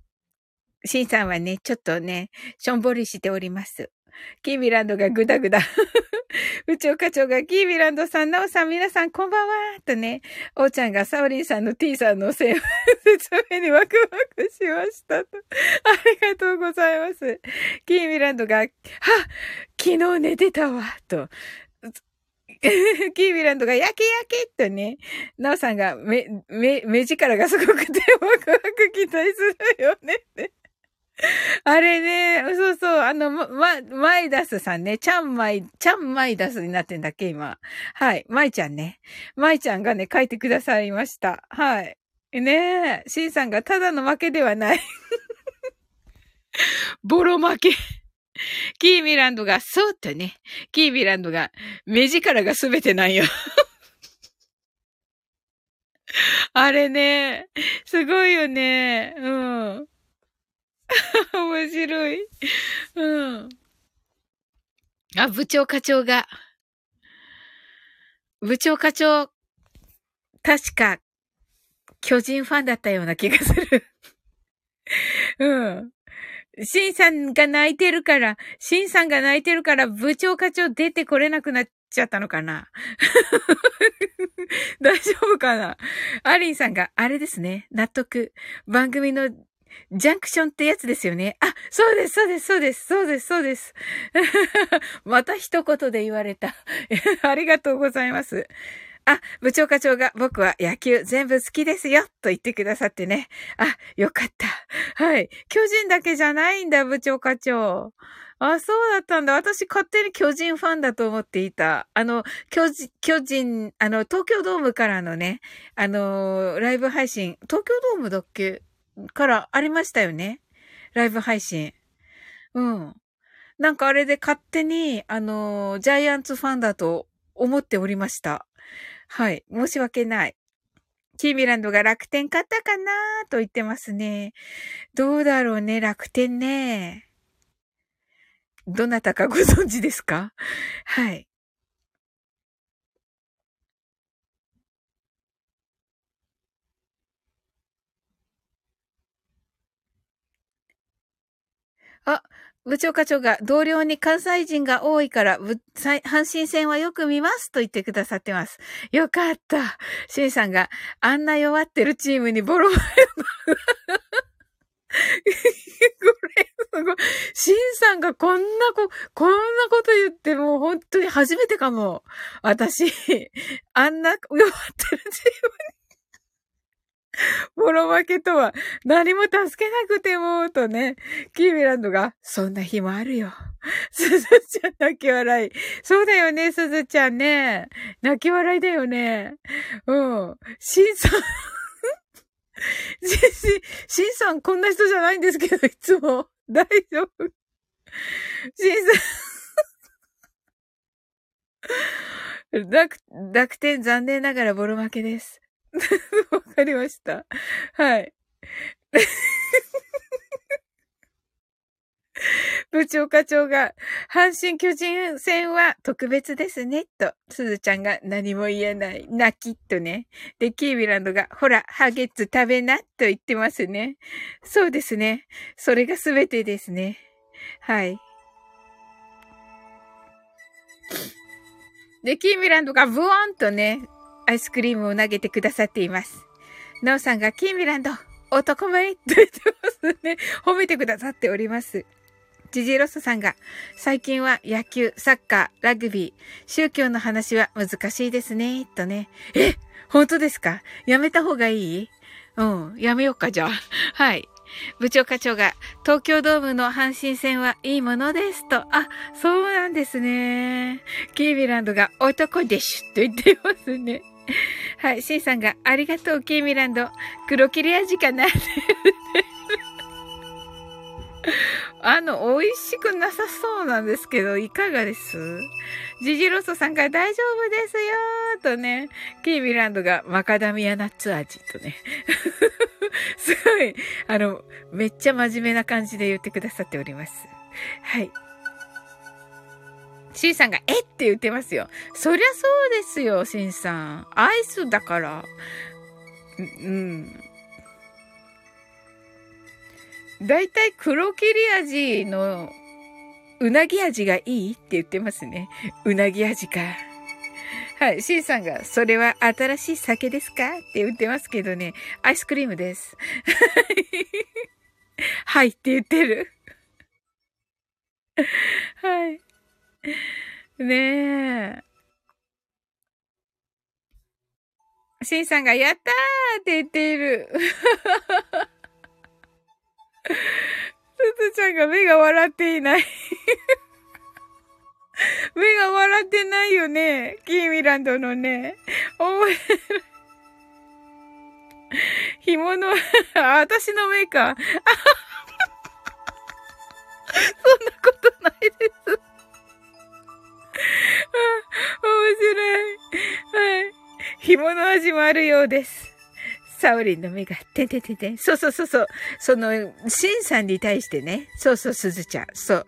シンさんはね、ちょっとね、しょんぼりしております。キーミランドがぐだぐだ。[laughs] 部長課長がキーミランドさん、ナオさん、皆さんこんばんはとね、おーちゃんがサオリンさんの T さんの説明にワクワクしましたと。ありがとうございます。キーミランドが、は昨日寝てたわと。[laughs] キービランドが焼け焼けとね、ナオさんが目、目、目力がすごくてワクワク期待するよねって。あれね、そうそう、あの、ま、マイダスさんね、ちゃんマイ、ちゃんマイダスになってんだっけ、今。はい、マイちゃんね。マイちゃんがね、書いてくださいました。はい。ねえ、シンさんがただの負けではない。[laughs] ボロ負け。キーミランドが、そうとね。キーミランドが、目力がすべてなんよ。[laughs] あれね、すごいよね。うん。[laughs] 面白い。うん。あ、部長課長が。部長課長、確か、巨人ファンだったような気がする。[laughs] うん。シンさんが泣いてるから、シンさんが泣いてるから部長課長出てこれなくなっちゃったのかな？[laughs] 大丈夫かな？アリンさんが、あれですね。納得。番組のジャンクションってやつですよね。あ、そうです、そうです、そうです、そうです、そうです。[laughs] また一言で言われた。[laughs] ありがとうございます。あ、部長課長が僕は野球全部好きですよと言ってくださってね。あ、よかった。はい。巨人だけじゃないんだ、部長課長。あ、そうだったんだ。私勝手に巨人ファンだと思っていた。あの、巨人、巨人、あの、東京ドームからのね、あの、ライブ配信、東京ドームだっけ？からありましたよね。ライブ配信。うん。なんかあれで勝手に、あの、ジャイアンツファンだと思っておりました。はい。申し訳ない。キーミランドが楽天勝ったかなと言ってますね。どうだろうね、楽天ね。どなたかご存知ですか？はい。あ、部長課長が同僚に関西人が多いから、阪神戦はよく見ますと言ってくださってます。よかった。シンさんがあんな弱ってるチームにボロボロ。[laughs] これ、すごい。シンさんがこんなこ、こんなこと言ってもう本当に初めてかも。私、あんな弱ってるチームに [laughs] ボロ負けとは何も助けなくても、とね、キーミランドが、そんな日もあるよ。[laughs] すずちゃん泣き笑い。そうだよね、すずちゃんね。泣き笑いだよね。うん。シンさんし、[laughs] し、しんさんこんな人じゃないんですけど、いつも。大丈夫。しんさん楽、楽天残念ながらボロ負けです。[laughs] わかりました。はい。[laughs] 部長課長が、阪神巨人戦は特別ですね、と、すずちゃんが何も言えない、泣きっとね。で、キービランドが、ほら、ハゲッツ食べな、と言ってますね。そうですね。それがすべてですね。はい。で、キーミランドがブワーンとね、アイスクリームを投げてくださっています。ナオさんがキーミランド、男前と言ってますね。[laughs] 褒めてくださっております。ジジロスさんが、最近は野球、サッカー、ラグビー、宗教の話は難しいですね、とね。え本当ですか？やめた方がいい？うん、やめようか、じゃあ。[laughs] はい。部長課長が、東京ドームの阪神戦はいいものですと。あ、そうなんですね。キービランドが男でしゅと言ってますね。はい、シンさんが、ありがとう、キーミランド。黒切れ味かなあの、美味しくなさそうなんですけど、いかがです？ジジロソさんが大丈夫ですよーとね、キーミランドがマカダミアナッツ味とね。[laughs] すごい、あの、めっちゃ真面目な感じで言ってくださっております。はい。シンさんが、えって言ってますよ。そりゃそうですよ、シンさん。アイスだから。うん。だいたい黒切り味のうなぎ味がいいって言ってますね。うなぎ味か。はい。シンさんが、それは新しい酒ですかって言ってますけどね。アイスクリームです。はいって言ってる。はい。[laughs] ねえ。シンさんが、やったーって言っている。すずちゃんが目が笑っていない目が笑ってないよね。キーミランドのね。面白い。紐の、私の目か。面白い。はい。紐の味もあるようです。サオリンの目が、てんてんてんてん。そうそうそうそう。その、シンさんに対してね。そうそう、すずちゃん。そう。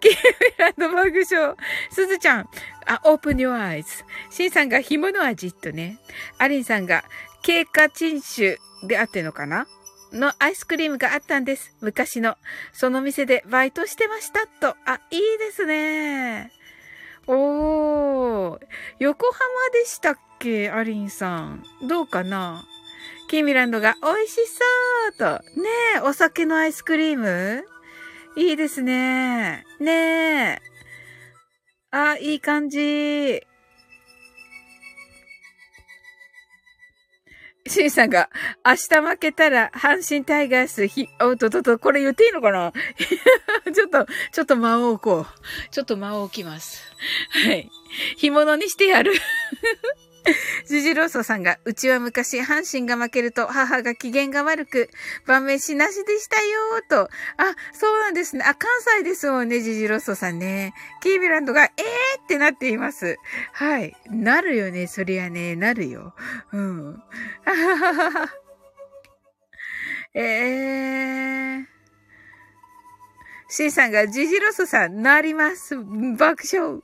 キーメランド爆笑。すずちゃん。あ、オープン your eyes。シンさんが紐の味とね。アリンさんが、経過鎮酒であってのかな？のアイスクリームがあったんです。昔の。その店でバイトしてました。と。あ、いいですね。おー。横浜でしたっけ？アリンさん。どうかな？キーミランドが美味しそうと。ねえ、お酒のアイスクリーム？いいですね。ねえ。あ、いい感じ。シンさんが、明日負けたら、阪神タイガース、ひ、おっととと、これ言っていいのかな？[laughs] ちょっと、ちょっと間を置こう。ちょっと間を置きます。はい。干物にしてやる。[laughs] ジジローソさんが、うちは昔、阪神が負けると母が機嫌が悪く、晩飯なしでしたよーと。あ、そうなんですね。あ、関西ですもんね、ジジローソさんね。キービランドが、えーってなっています。はい。なるよね、そりゃね、なるよ。うん。あははは。えー。C さんがジジロスさん、なります。爆笑。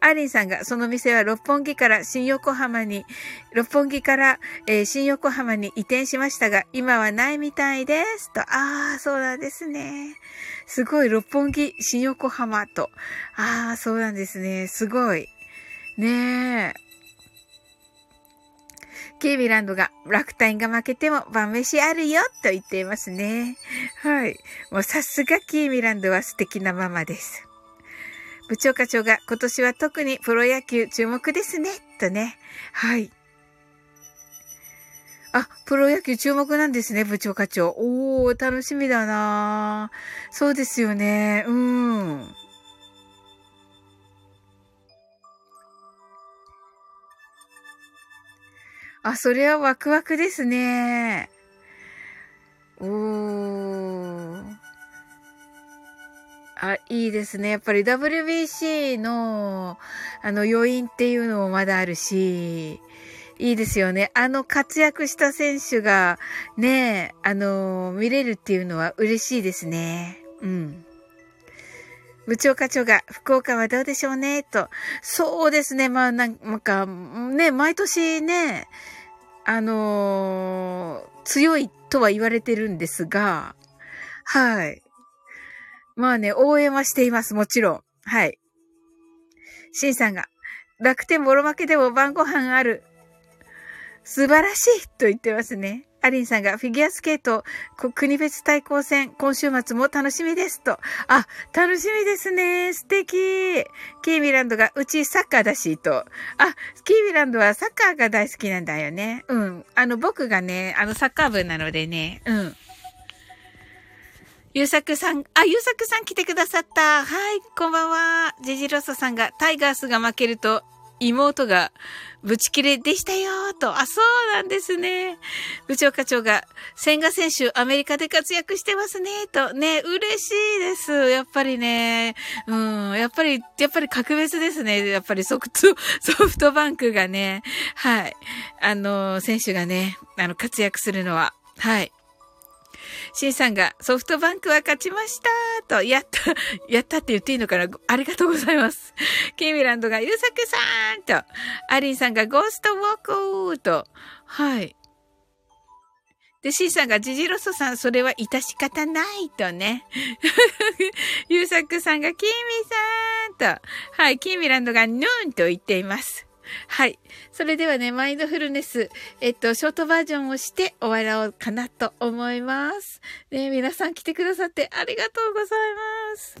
アリンさんが、その店は六本木から新横浜に、六本木から、えー、新横浜に移転しましたが、今はないみたいです。と、ああ、そうなんですね。すごい、六本木、新横浜と。ああ、そうなんですね。すごい。ねえ。キービランドが楽天が負けても晩飯あるよと言っていますね。はい。もうさすがキーミランドは素敵なママです。部長課長が今年は特にプロ野球注目ですね。とね。はい。あ、プロ野球注目なんですね、部長課長。おー、楽しみだなそうですよね。うん。あ、それはワクワクですね。おー。あ、いいですね。やっぱり WBC の、あの余韻っていうのもまだあるし、いいですよね。あの活躍した選手が、ね、あの、見れるっていうのは嬉しいですね。うん。部長課長が、福岡はどうでしょうね、と。そうですね。まあ、なんか、ね、毎年ね、あのー、強いとは言われてるんですが、はい。まあね、応援はしています、もちろん。はい。シンさんが、楽天ボロ負けでも晩ご飯ある。素晴らしいと言ってますね。アリンさんがフィギュアスケート国別対抗戦今週末も楽しみですと。あ、楽しみですね。素敵。キーミランドがうちサッカーだしと。あ、キーミランドはサッカーが大好きなんだよね。うん。あの僕がね、あのサッカー部なのでね。うん。ゆうさくさん、あ、ゆうさくさん来てくださった。はい、こんばんは。ジジロソさんがタイガースが負けると妹がブチ切れでしたよと。あ、そうなんですね。部長課長が、千賀選手アメリカで活躍してますねと。ね、嬉しいです。やっぱりね。うん。やっぱり、やっぱり格別ですね。やっぱりソフト、[laughs] ソフトバンクがね。はい。あの、選手がね、あの、活躍するのは。はい。シンさんがソフトバンクは勝ちましたと、やった、[laughs] やったって言っていいのかな？ありがとうございます。[laughs] ケイミランドがゆうさくさんと、アリンさんがゴーストウォークと、はい。で、シンさんがジジロソさん、それは致し方ないとね。[laughs] ゆうさくさんがキーミさんと、はい、キーミランドがヌーンと言っています。[laughs] はい。それではね、マインドフルネス、えっと、ショートバージョンをして終わろうかなと思います。ね、皆さん来てくださってありがとうございます。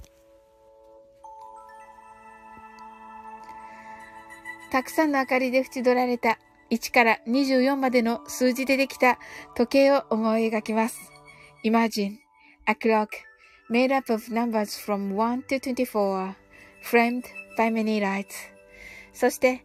たくさんの明かりで縁取られた1から24までの数字でできた時計を思い描きます。Imagine a clock made up of numbers from 1 to 24 framed by many lights そして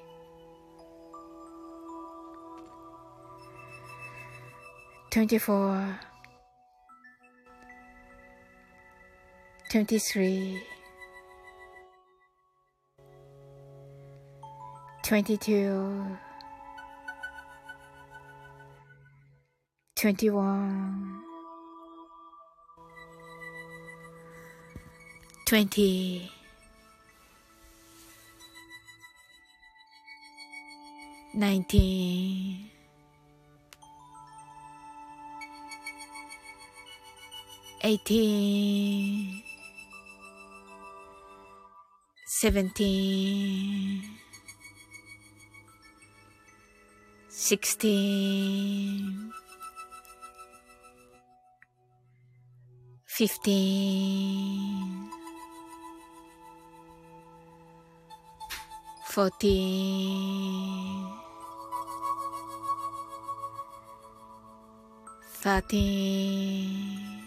24 23 22 21 20 19 eighteen, seventeen, sixteen, fifteen, fourteen, thirteen.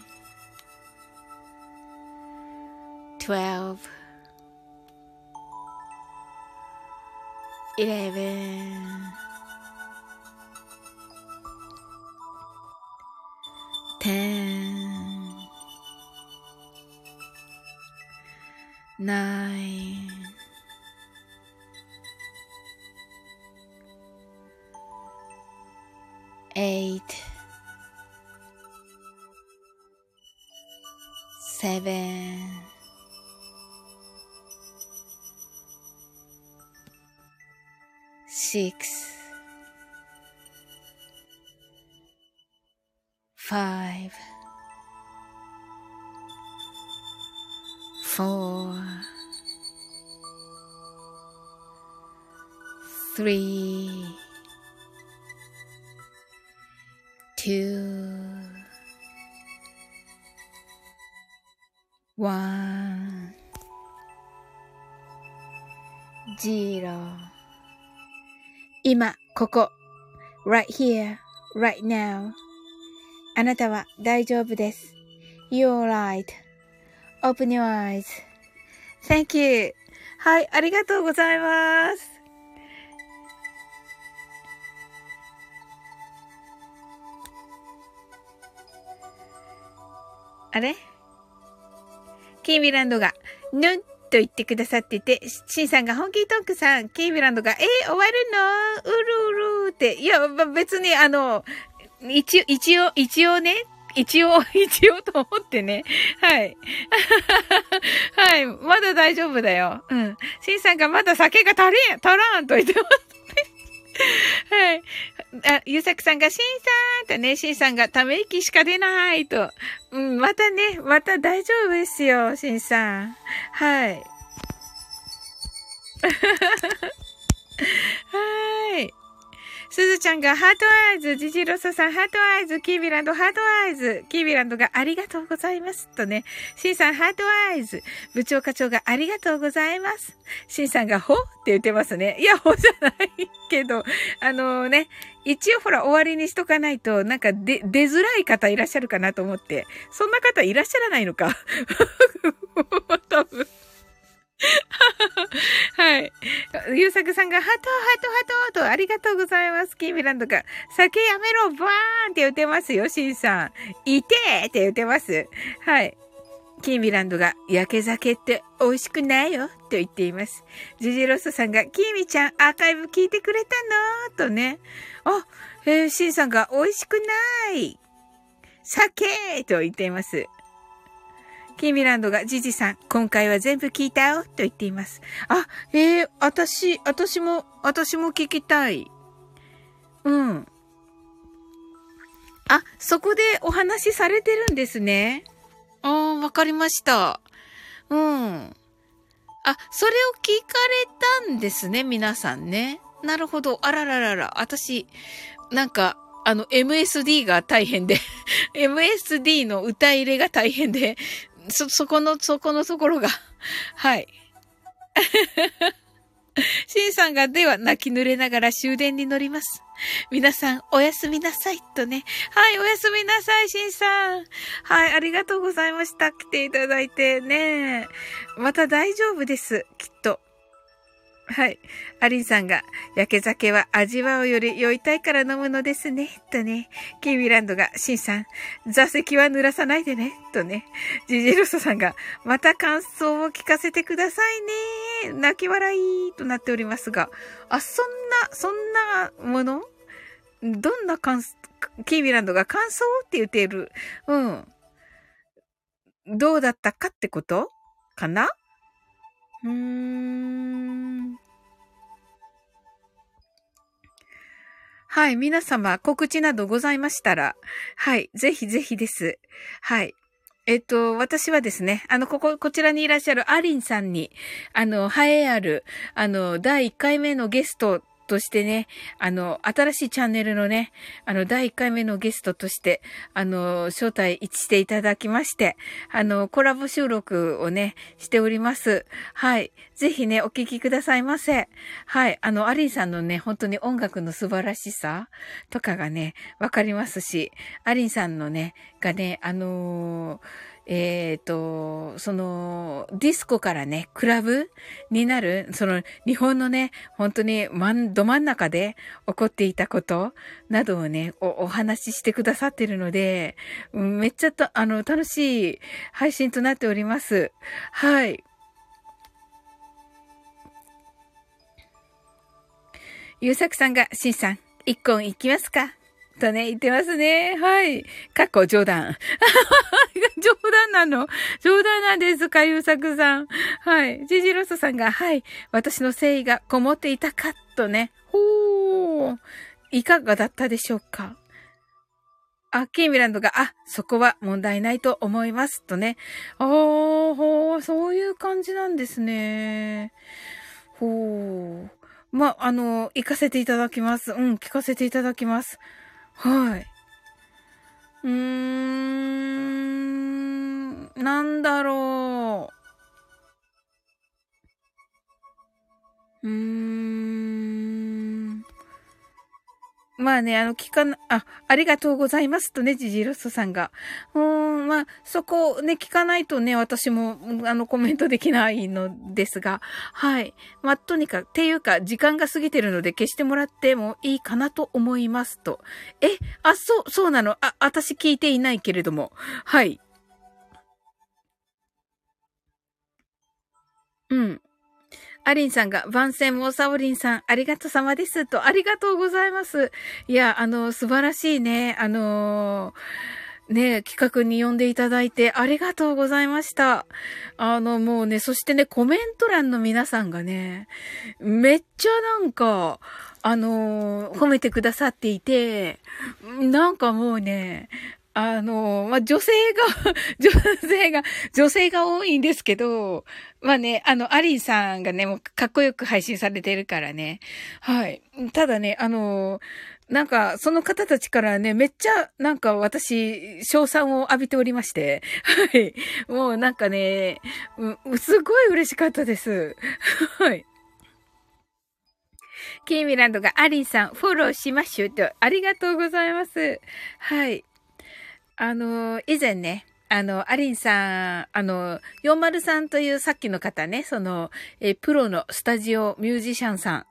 12 11 10 9 8 7 six, five, four, three, two, 今、ここ。right here, right now. あなたは大丈夫です。You're right.Open your eyes.Thank you. はい、ありがとうございます。あれキーミランドが、ぬんと言ってくださってて、シンさんが、本気トークさん、キーミランドが、えー、終わるの？うるうるって。いや、別にあの、一応、一応、一応ね、一応、[laughs] 一応と思ってね。はい。[laughs] はい。まだ大丈夫だよ。うん。シンさんがまだ酒が足りん、足らんと言ってます。[laughs] はい。あ、ゆうさくさんが、しんさんとね、しんさんがため息しか出ないと。うん、またね、また大丈夫ですよ、しんさん。はい。[laughs] はい。すずちゃんが heart eyes、ジジロサさん heart eyes、キーミランド heart eyes、キーミランドがありがとうございます。とね、シンさん heart eyes、部長課長がありがとうございます。シンさんがほって言ってますね。いや、ほじゃないけど、あのー、ね、一応ほら終わりにしとかないと、なんか出、出づらい方いらっしゃるかなと思って。そんな方いらっしゃらないのか。[laughs] 多分。[laughs] はい。ゆうさくさんが、ハト、ハト、ハトと、ありがとうございます。キーミランドが、酒やめろ、バーンって言ってますよ、シンさん。いてーって言ってます。はい。キーミランドが、焼け酒って美味しくないよ、と言っています。ジジロスさんが、キーミちゃん、アーカイブ聞いてくれたのとね。あ、えー、シンさんが、美味しくない酒と言っています。キミランドが、ジジさん、今回は全部聞いたよ、と言っています。あ、えー、私、私も、私も聞きたい。うん。あ、そこでお話しされてるんですね。ああ、わかりました。うん。あ、それを聞かれたんですね、皆さんね。なるほど。あらららら。私、なんか、あの、MSD が大変で [laughs] MSD の歌入れが大変で、そ、そこの、そこのところが、[laughs] はい。[laughs] シンさんが、では泣き濡れながら終電に乗ります。皆さん、おやすみなさい、とね。はい、おやすみなさい、シンさん。はい、ありがとうございました。来ていただいてね。また大丈夫です、きっと。はい。アリンさんが、焼け酒は味わうより酔いたいから飲むのですね。とね。キーミランドが、シンさん、座席は濡らさないでね。とね。ジジロソさんが、また感想を聞かせてくださいー、泣き笑いとなっておりますが、あ、そんな、そんなもの？どんな感、キーミランドが感想って言っている。うん。どうだったかってこと？かな？はい。皆様、告知などございましたら、はい。ぜひぜひです。はい。えっと、私はですね、あの、ここ、こちらにいらっしゃるアリンさんに、あの、栄えある、あの、第1回目のゲストとしてね、あの、新しいチャンネルのね、あの、第1回目のゲストとして、あの、招待していただきまして、あの、コラボ収録をね、しております。はい。ぜひね、お聞きくださいませ。はい。あの、アリーさんのね、本当に音楽の素晴らしさとかがね、わかりますし、アリンさんのね、がね、あのーえっ、ー、と、その、ディスコからね、クラブになる、その、日本のね、本当に真ん、ど真ん中で起こっていたことなどをね、お、お話ししてくださってるので、めっちゃと、あの、楽しい配信となっております。はい。ゆうさくさんが、しんさん、一本行きますか？とね、言ってますね。はい。かっこ冗談。[laughs] 冗談なの。冗談なんですか、ゆうさくさん。はい。ジジロスさんが、はい。私の誠意がこもっていたか、とね。ほー。いかがだったでしょうかあ、キーミランドが、あ、そこは問題ないと思います。とね。あー、ほー、そういう感じなんですね。ほー。ま、あの、行かせていただきます。うん、聞かせていただきます。はい。うーん、なんだろう。うーん。まあね、あの、聞かな、あ、ありがとうございますとね、ジジロスさんが。うーん、まあ、そこをね、聞かないとね、私も、あの、コメントできないのですが、はい。まあ、とにかく、っていうか、時間が過ぎてるので消してもらってもいいかなと思いますと。え、あ、そう、そうなの。あ、私聞いていないけれども。はい。うん。アリンさんが、番宣もサオリンさん、ありがとうさまです。と、ありがとうございます。いや、あの、素晴らしいね、あのね、企画に呼んでいただいてありがとうございました。あの、もうね、そしてね、コメント欄の皆さんがね、めっちゃなんか、あの褒めてくださっていて、なんかもうね、あの、まあ、女性が、[laughs] 女性が、女性が多いんですけど、まあね、あの、アリンさんがね、もうかっこよく配信されてるからね。はい。ただね、あの、なんか、その方たちからね、めっちゃ、なんか私、賞賛を浴びておりまして。はい。もうなんかね、うすごい嬉しかったです。はい。キーミランドがアリンさんフォローしましょうと、ありがとうございます。はい。あの、以前ね、あの、アリンさん、あの、403というさっきの方ね、その、えプロのスタジオミュージシャンさん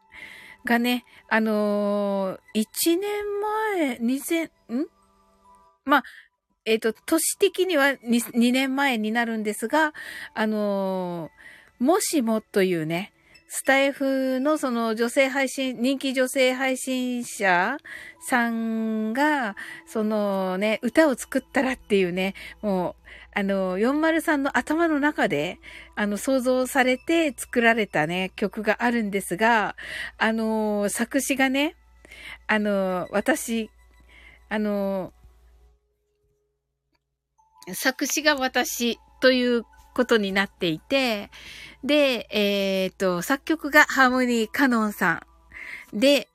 がね、あのー、1年前、2000、ん？まあ、えっ、ー、と、年的には 2, 2年前になるんですが、あの、もしもというね、スタイフのその女性配信、人気女性配信者さんが、そのね、歌を作ったらっていうね、もう、あの、403の頭の中で、あの、想像されて作られたね、曲があるんですが、あの、作詞がね、あの、私、あの、作詞が私ということになっていて、で、えっ、ー、と、作曲がハーモニーカノンさん。で、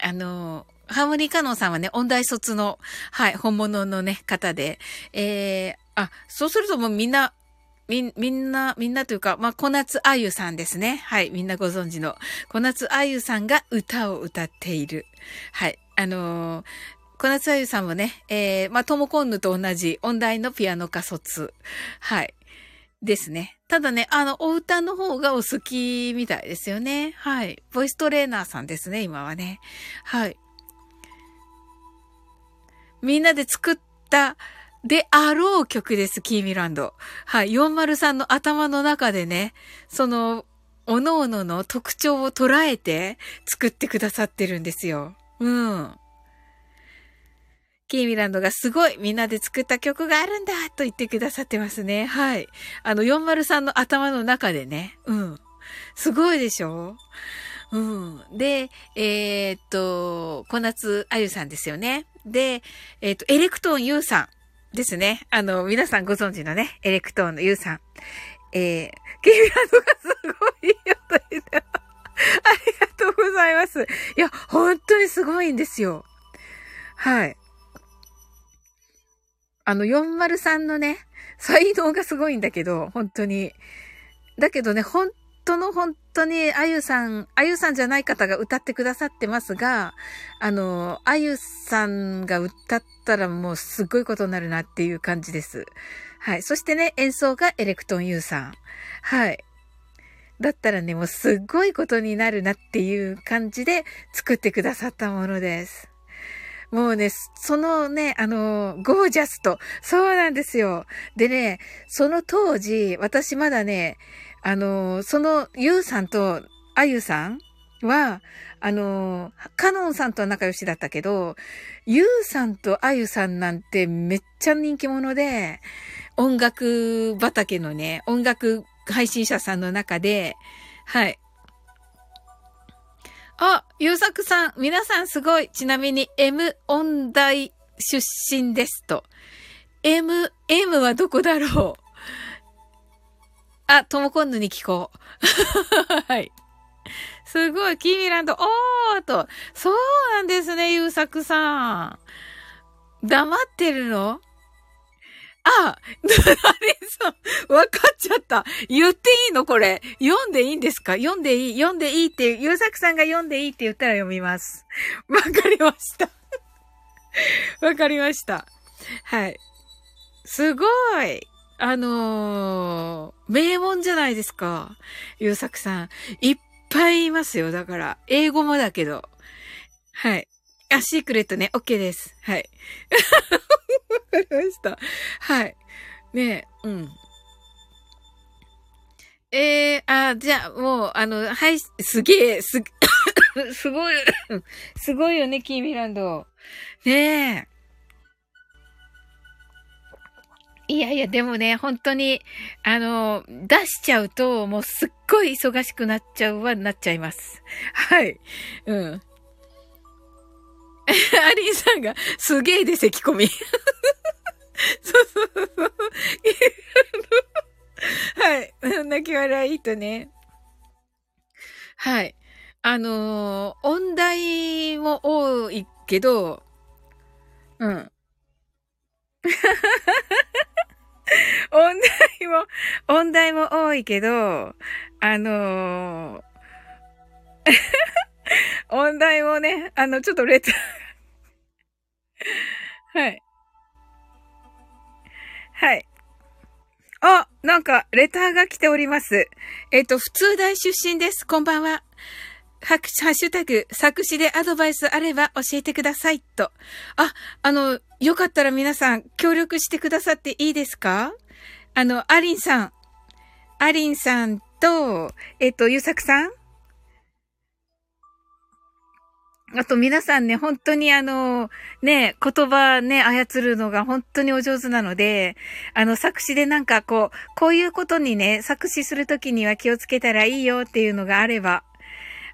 あの、ハーモニーカノンさんはね、音大卒の、はい、本物のね、方で、えー、あ、そうするともうみんな、み、みんな、みんなというか、まあ、小夏あゆさんですね。はい、みんなご存知の。小夏あゆさんが歌を歌っている。はい、あのー、小夏あゆさんもね、えー、まあ、トモコンヌと同じ音大のピアノ科卒。はい。ですね。ただね、あの、お歌の方がお好きみたいですよね。はい。ボイストレーナーさんですね、今はね。はい。みんなで作ったであろう曲です、キーミランド。はい。403の頭の中でね、その、おのおのの特徴を捉えて作ってくださってるんですよ。うん。キーミランドがすごいみんなで作った曲があるんだと言ってくださってますね。はい。あの、403の頭の中でね。うん。すごいでしょ？うん。で、えー、っと、小夏あゆさんですよね。で、えー、っと、エレクトーン U さんですね。あの、皆さんご存知のね、エレクトーンの U さん。えー、キーミランドがすごいよと言って、[laughs] ありがとうございます。いや、本当にすごいんですよ。はい。あの、403のね、才能がすごいんだけど、本当に。だけどね、本当の本当に、あゆさん、あゆさんじゃない方が歌ってくださってますが、あの、あゆさんが歌ったらもうすっごいことになるなっていう感じです。はい。そしてね、演奏がエレクトン U さん。はい。だったらね、もうすっごいことになるなっていう感じで作ってくださったものです。もうね、そのね、あの、ゴージャスと、そうなんですよ。でね、その当時、私まだね、あの、その、ユウさんとあゆさんは、あの、カノンさんとは仲良しだったけど、ユウさんとあゆさんなんてめっちゃ人気者で、音楽畑のね、音楽配信者さんの中で、はい。あ、ゆうさくさん、皆さんすごい。ちなみに、M 音大出身ですと。M、M はどこだろう？あ、ともこんぬに聞こう。[laughs] はい。すごい、キーミランド、おーと。そうなんですね、ゆうさくさん。黙ってるの？あ、何さん、わかっちゃった。言っていいのこれ。読んでいいんですか？読んでいい読んでいいって、ゆうさくさんが読んでいいって言ったら読みます。わかりました。わかりました。はい。すごい。あのー、名門じゃないですか。ゆうさくさん。いっぱいいますよ。だから、英語もだけど。はい。あ、シークレットね。OK です。はい。わかりました。はい。ねえ、うん。ええー、あ、じゃあ、もう、あの、はい、すげえ、す、[coughs] すごい、[coughs] すごいよね、キーミランド。ねえ。いやいや、でもね、本当に、あの、出しちゃうと、もうすっごい忙しくなっちゃうはなっちゃいます。はい。うん。アリンさんが、すげえで咳込み。そうそうそう。はい。泣き笑いとね。はい。あのー、音大も多いけど、うん。音大も、音大も多いけど、あのー、音大もね、あの、ちょっとレター [laughs] はい。はい。あ、なんか、レターが来ております。えっ、と、普通大出身です。こんばんは。ハッシュタグ、作詞でアドバイスあれば教えてください。と。あ、あの、よかったら皆さん協力してくださっていいですか？あの、アリンさん。アリンさんと、えっ、と、ゆさくさんあと皆さんね、本当にあの、ね、言葉ね、操るのが本当にお上手なので、あの、作詞でなんかこう、こういうことにね、作詞するときには気をつけたらいいよっていうのがあれば、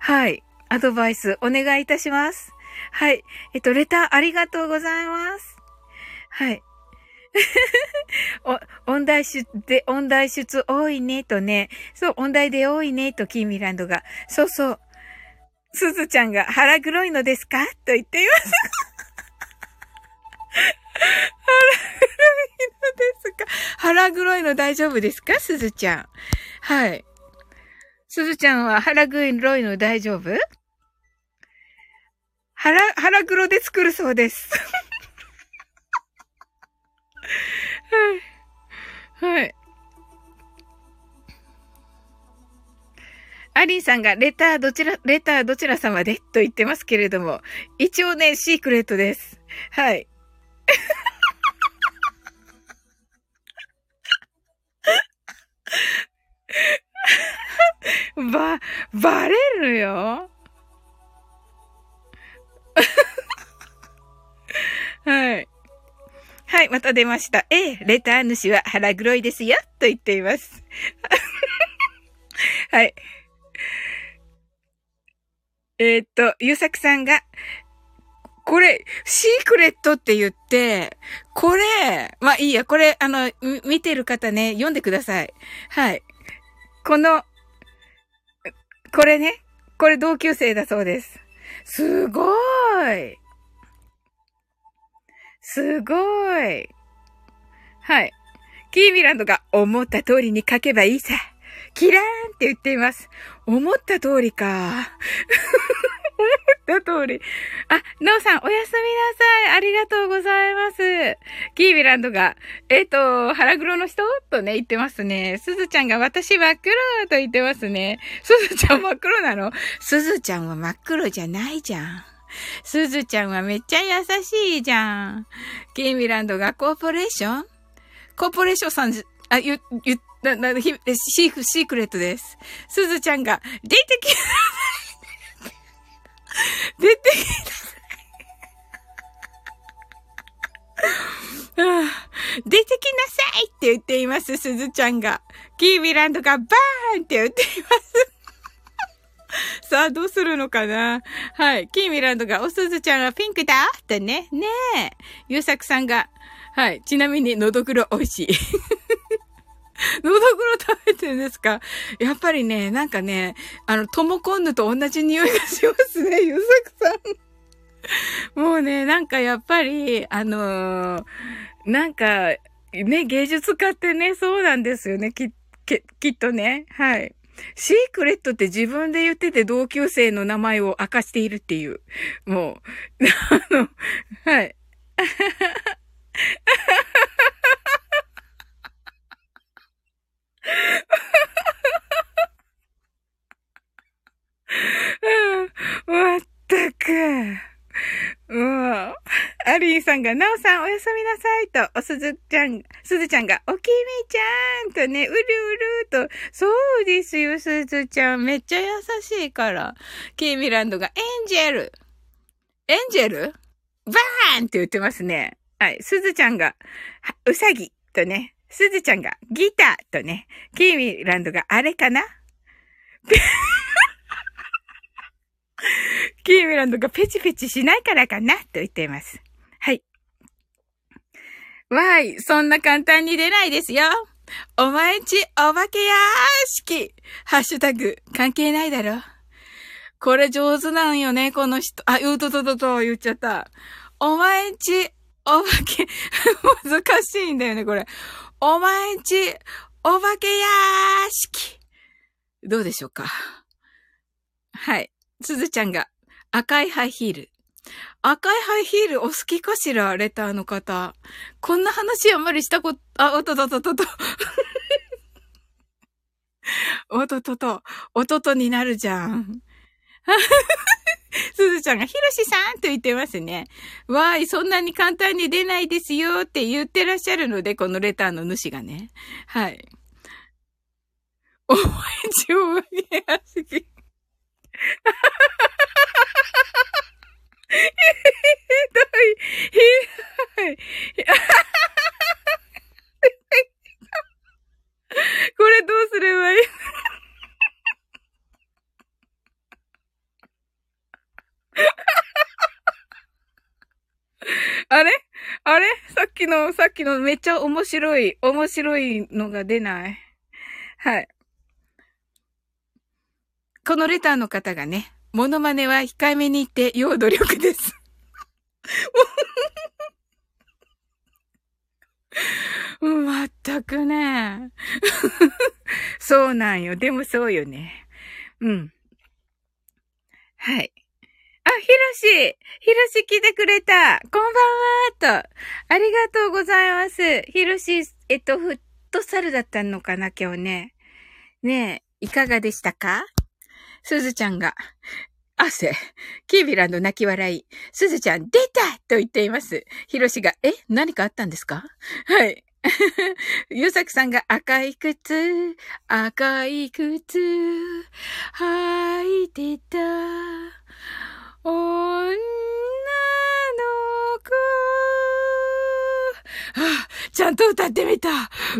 はい、アドバイスお願いいたします。はい。えっと、レターありがとうございます。はい。[laughs] お、音大出で、音大出多いねとね。そう、音大で多いねとキーミランドが。そうそう。すずちゃんが腹黒いのですか？と言っています。腹黒いのですか？腹黒いの大丈夫ですか？すずちゃん。はい。すずちゃんは腹黒いの大丈夫？腹、腹黒で作るそうです。[laughs] はい。はい。アリンさんがレターどちら、レターどちら様でと言ってますけれども、一応ね、シークレットです。はい。[laughs] ば、バレるよ。[laughs] はい。はい、また出ました。ええ、レター主は腹黒いですよ、と言っています。[laughs] はい。[laughs] え、っと、ゆうさくさんが、これ、シークレットって言って、これ、まあいいや、これ、あの、見てる方ね、読んでください。はい。この、これね、これ同級生だそうです。すごい。すごい。はい。キーミランドが思った通りに書けばいいさ。キラーンって言っています。思った通りか。[laughs] 思った通り。あ、なおさん、おやすみなさい。ありがとうございます。キービランドが、えっ、ー、と、腹黒の人？とね、言ってますね。すずちゃんが、私真っ黒と言ってますね。すずちゃん真っ黒なの？すずちゃんは真っ黒じゃないじゃん。すずちゃんはめっちゃ優しいじゃん。キーミランドがコーポレーション？コーポレーションさんあ、ゆ、ゆ、な、な、ひ、シーフ、シークレットです。すずちゃんが、出てき、出てきなさい出てきなさいって言っています、すずちゃんが。キービランドがバーンって言っています。さあ、どうするのかなはい。キーミランドが、おすずちゃんはピンクだってね。ねえ。ゆうさくさんが、はい。ちなみに、のどぐろ美味しい。のどぐろ食べてるんですか？やっぱりね、なんかね、あの、トモコンヌと同じ匂いがしますね、[laughs] ゆうさくさん。もうね、なんかやっぱり、あのー、なんか、ね、芸術家ってね、そうなんですよね、き、き、きっとね。はい。シークレットって自分で言ってて同級生の名前を明かしているっていう。もう、[laughs] あの、はい。[laughs] まったく。もう。アリーさんが、ナオさんおやすみなさいと、おすずちゃん、すずちゃんが、おきみちゃんとね、うるうると、そうですよ、すずちゃん。めっちゃ優しいから。キーミランドが、エンジェルエンジェル？バーンって言ってますね。はい。すずちゃんが、うさぎとね、すずちゃんが、ギターとね、キーミランドが、あれかな？[laughs] キーミランドがペチペチしないからかな？と言っています。はい。わーい、そんな簡単に出ないですよ。お前んちお化け屋敷ハッシュタグ関係ないだろ。これ上手なんよね、この人。あ、うとととと言っちゃった。お前んちお化け、[laughs] 難しいんだよね、これ。お前んちお化け屋敷どうでしょうか？はい。すずちゃんが赤いハイヒール。赤いハイヒールお好きかしら？レターの方。こんな話あんまりしたこと、あ、おととととと。[laughs] おととと、おととになるじゃん。[laughs] [laughs] すずちゃんが、ひろしさんと言ってますね。わーい、そんなに簡単に出ないですよって言ってらっしゃるので、このレターの主がね。はい。お前上下足。[laughs] ひどい。ひどい。[laughs] これどうすればいい [laughs] あれ？あれ？さっきの、さっきのめっちゃ面白い、面白いのが出ない。はい。このレターの方がね、モノマネは控えめに言って要努力です。まったくね。[laughs] そうなんよ。でもそうよね。うん。はい。あ、ひろしひろし来てくれたこんばんはと。ありがとうございます。ひろし、えっと、フットサルだったのかな今日ね。ねえ、いかがでしたか？すずちゃんが、汗。キービランド泣き笑い。すずちゃん、出たと言っています。ひろしが、え？何かあったんですか？はい。[laughs] ゆうさくさんが赤い靴、赤い靴、履いてた、女の子。あ、ちゃんと歌ってみた。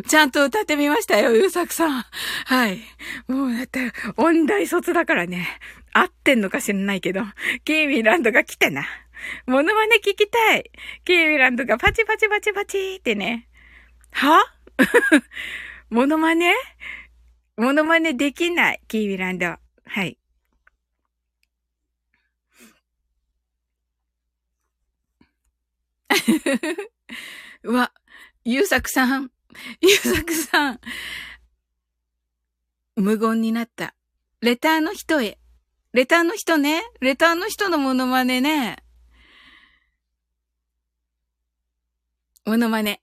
ちゃんと歌ってみましたよ、ゆうさくさん。はい。もうだって、音大卒だからね。合ってんのか知らないけど、キーミランドが来たな。モノマネ聞きたい。キーミランドがパチパチパチパチってね。は？[laughs] モノマネ？モノマネできない。キーミランド。はい。[laughs] うわ、ゆうさくさん、ゆうさくさん。無言になった。レターの人へ。レターの人ね。レターの人のモノマネね。モノマネ。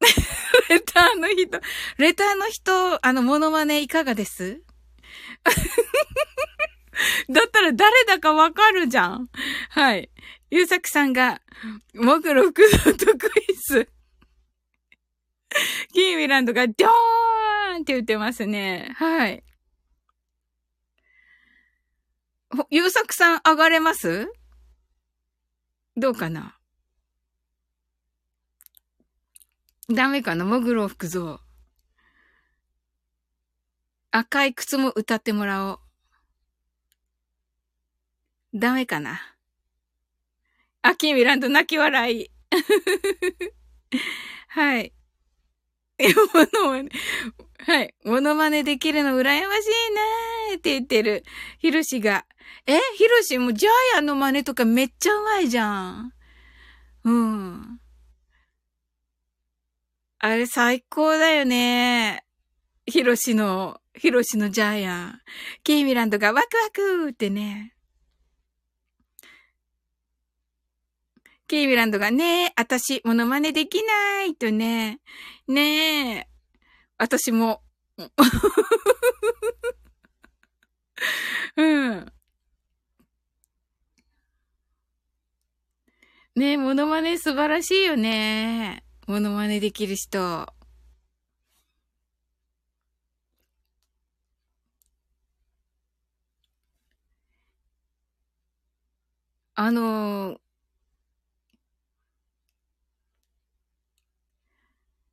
[laughs] レターの人、レターの人、あの、モノマネいかがです？[laughs] だったら誰だかわかるじゃん。はい。ゆうさくさんが、もぐろ福蔵とクイズ。[laughs] キーミランドが、ドーンって言ってますね。はい。ゆうさくさん上がれます？どうかな？ダメかな？もぐろ福蔵。赤い靴も歌ってもらおう。ダメかな？あ、キーミランド泣き笑い。[laughs] はい。え、モノマネ。はい。モノマネできるの羨ましいなーって言ってる。ヒロシが。えヒロシもジャイアンの真似とかめっちゃうまいじゃん。うん。あれ最高だよね。ヒロシの、ヒロシのジャイアン。キーミランドがワクワクってね。キーミランドがねえ、私、モノマネできないとね。ねえ。私も。[laughs] うん。ねえ、モノマネ素晴らしいよね。モノマネできる人。あの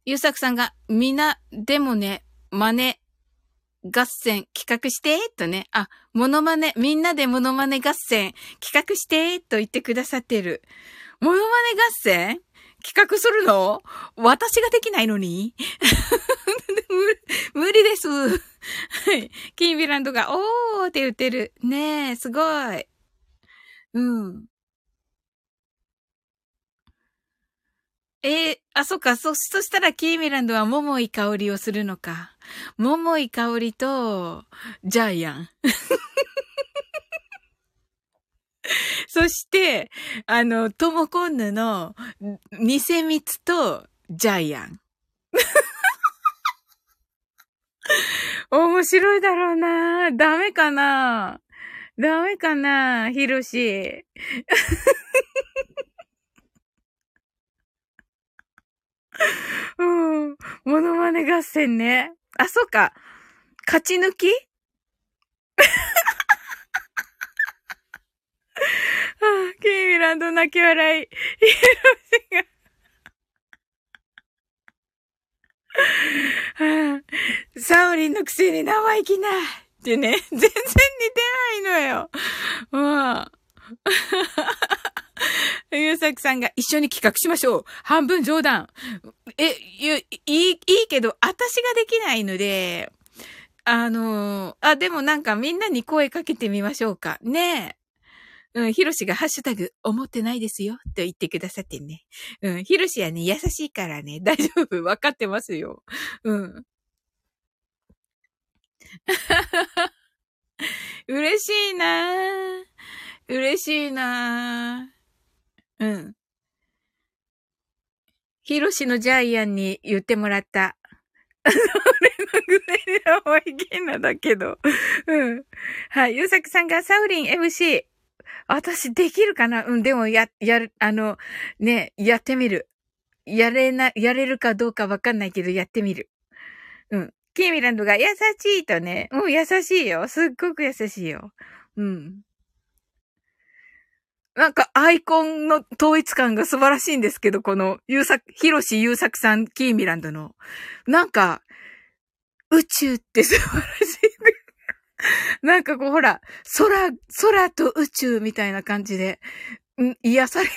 ゆうさくさんが、みな、でもね、真似、合戦企画して、とね。あ、モノマネ、みんなでモノマネ合戦企画して、と言ってくださってる。モノマネ合戦企画するの？私ができないのに？[laughs] 無理です。はい。キービランドが、おーって言ってる。ねえ、すごい。うん。え、あ、そっか、そ、そしたらキーミランドは桃井香りをするのか。桃井香りと、ジャイアン。[laughs] そして、あの、トモコンヌの、ニセミツと、ジャイアン。[laughs] 面白いだろうなダメかなダメかなヒロシ。[laughs] [laughs] うん。モノマネ合戦ね。あ、そうか。勝ち抜き？[laughs] ああ、キーミランド泣き笑い。ヒロシがはあ、サオリンのくせに生意気な。ってね、全然似てないのよ。まあ。[laughs] ゆうさくさんが一緒に企画しましょう。半分冗談。え、いい、いいけど、私ができないので、あのあ、でもなんかみんなに声かけてみましょうか。ねえ。うん、ヒロシがハッシュタグ、思ってないですよ、と言ってくださってね。うん、ヒロシはね、優しいからね、[laughs] 大丈夫、わかってますよ。うん。[laughs] 嬉しいなぁ嬉しいなうん。ヒロシのジャイアンに言ってもらった。[laughs] 俺のぐらいで青いゲーナだけど。うん。はい。ゆうさくさんがサウリン MC。私できるかな？うん、でもや、やる、あの、ね、やってみる。やれな、やれるかどうかわかんないけど、やってみる。うん。キーミランドが優しいとね、うん、優しいよ。すっごく優しいよ。うん。なんかアイコンの統一感が素晴らしいんですけど、この、優作、ヒロシ優作さん、キーミランドの。なんか、宇宙って素晴らしい。[laughs] なんかこう、ほら、空、空と宇宙みたいな感じで、ん癒される。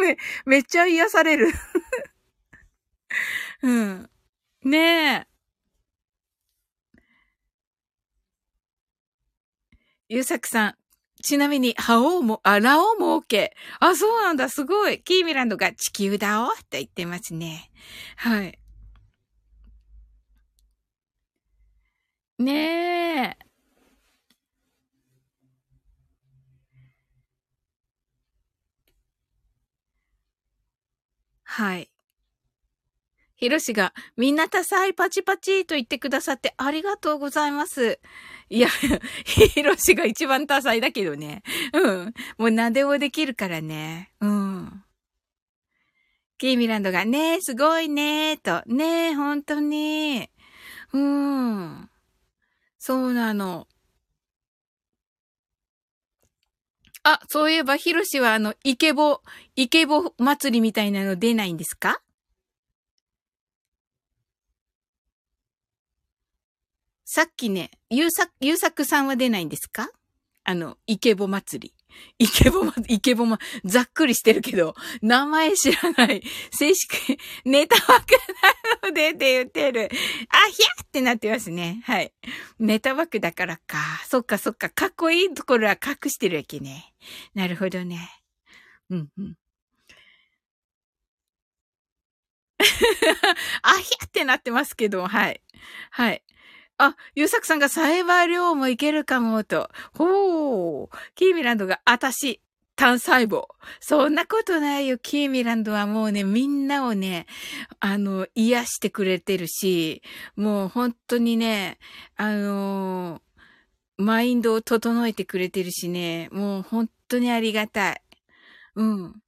め、[laughs] めっちゃ癒される。[laughs] うん。ねえ。ゆうさくさん。ちなみに、ハオも、あ、ラオも OK。あ、そうなんだ。すごい。キーミランドが地球だおと言ってますね。はい。ねえ。はい。ひろしが、みんな多彩パチパチと言ってくださってありがとうございます。いや、[laughs] ひろしが一番多彩だけどね。うん。もう何でもできるからね。うん。キーミランドが、ねえ、すごいねえと。ねえ、本当に。うん。そうなの。あ、そういえば、ヒロシはあの、イケボ、イケボ祭りみたいなの出ないんですか？さっきね、ゆうさ、ゆうさくさんは出ないんですか？あの、イケボ祭り。イケボま、イケボま、ざっくりしてるけど、名前知らない。正式、ネタ枠なのでって言ってる。あ、ひゃってなってますね。はい。ネタ枠だからか。そっかそっか。かっこいいところは隠してるわけね。なるほどね。うんうん。[laughs] あひゃってなってますけど、はい。はい。あ、ゆうさくさんがサイバー量もいけるかもと。ほー。キーミランドが、あたし、単細胞。そんなことないよ。キーミランドはもうね、みんなをね、あの、癒してくれてるし、もう本当にね、あのマインドを整えてくれてるしね、もう本当にありがたい。うん。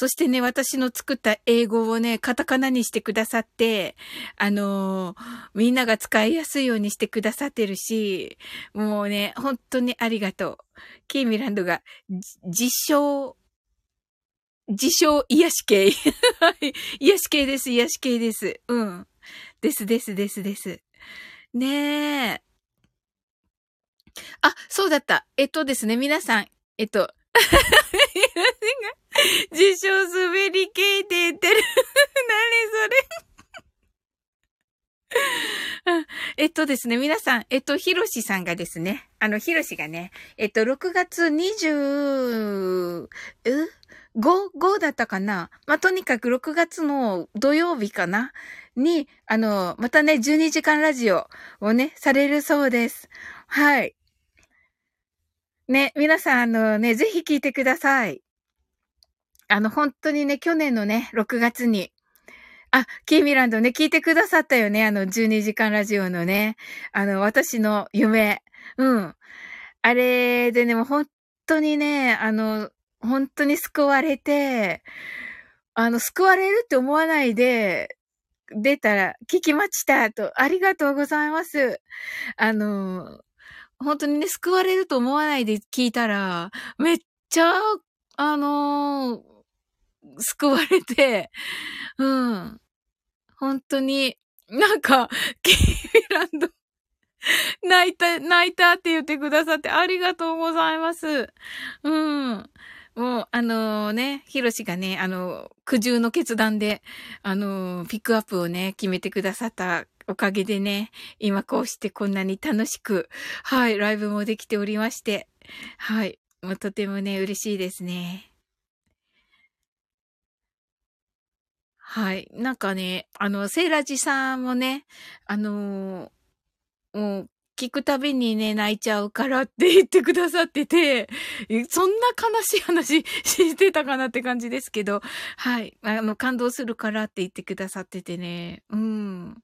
そしてね、私の作った英語をね、カタカナにしてくださって、あのー、みんなが使いやすいようにしてくださってるし、もうね、本当にありがとう。キーミランドが、自称、自称癒し系。[laughs] 癒し系です、癒し系です。うん。ですですですです。ねえ。あ、そうだった。えっとですね、皆さん、えっと、[laughs] 自称滑り系って言ってる。[laughs] 何それ [laughs] えっとですね、皆さん、えっと、ひろしさんがですね、あの、ひろしがね、えっと、6月20、う ?5、5だったかな？まあ、とにかく6月の土曜日かな？に、あの、またね、12時間ラジオをね、されるそうです。はい。ね、皆さん、あのね、ぜひ聞いてください。あの、本当にね、去年のね、6月に、あ、キーミランドね、聞いてくださったよね。あの、12時間ラジオのね、あの、私の夢。うん。あれでね、もう本当にね、あの、本当に救われて、あの、救われるって思わないで、出たら、聞きましたと、ありがとうございます。あの、本当にね、救われると思わないで聞いたら、めっちゃ、あのー、救われて、うん。本当に、なんか、キーミランド、泣いた、泣いたって言ってくださってありがとうございます。うん。もう、あのー、ね、ヒロシがね、あの、苦渋の決断で、あのー、ピックアップをね、決めてくださったおかげでね、今こうしてこんなに楽しく、はい、ライブもできておりまして、はい、もうとてもね、嬉しいですね。はい。なんかね、あの、セイラジさんもね、あのー、もう、聞くたびにね、泣いちゃうからって言ってくださってて、そんな悲しい話 [laughs] してたかなって感じですけど、はい。あの、感動するからって言ってくださっててね、うん。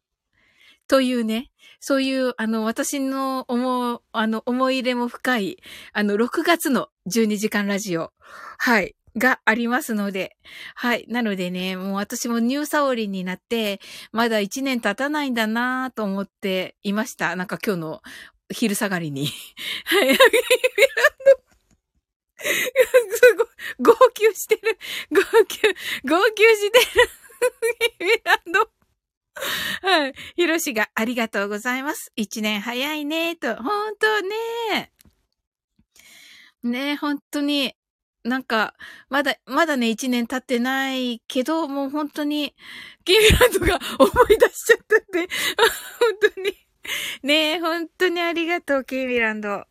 というね、そういう、あの、私の思う、あの、思い入れも深い、あの、6月の12時間ラジオ。はい。がありますので。はい。なのでね、もう私もニューサオリンになって、まだ1年経たないんだなぁと思っていました。なんか今日の昼下がりに。はい。すごい、号泣してる。号泣、号泣してる。ミランド。はい。ヒロシがありがとうございます。一年早いね、と。本当ね。ね本当に。なんか、まだ、まだね、一年経ってないけど、もう本当に、キーミランドが思い出しちゃったんで、[laughs] 本当に。ねえ、本当にありがとう、キーミランド。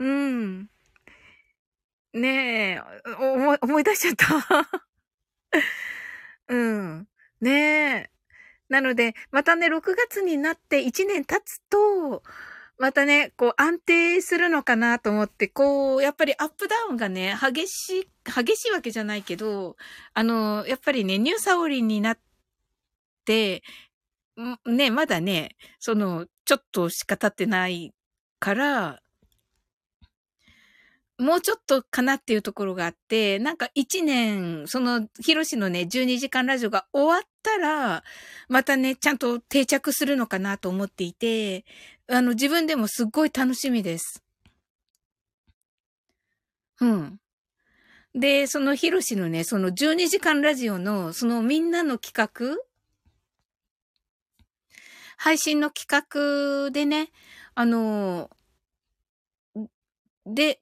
うん。ねえ、思い、思い出しちゃった。[laughs] うん。ねえ。なので、またね、6月になって1年経つと、またね、こう安定するのかなと思って、こう、やっぱりアップダウンがね、激しい、激しいわけじゃないけど、あの、やっぱりね、ニューサオリンになって、ね、まだね、その、ちょっとしか経ってないから、もうちょっとかなっていうところがあって、なんか一年、その、ヒロシのね、12時間ラジオが終わったら、またね、ちゃんと定着するのかなと思っていて、あの、自分でもすっごい楽しみです。うん。で、そのヒロシのね、その12時間ラジオの、そのみんなの企画配信の企画でね、あの、で、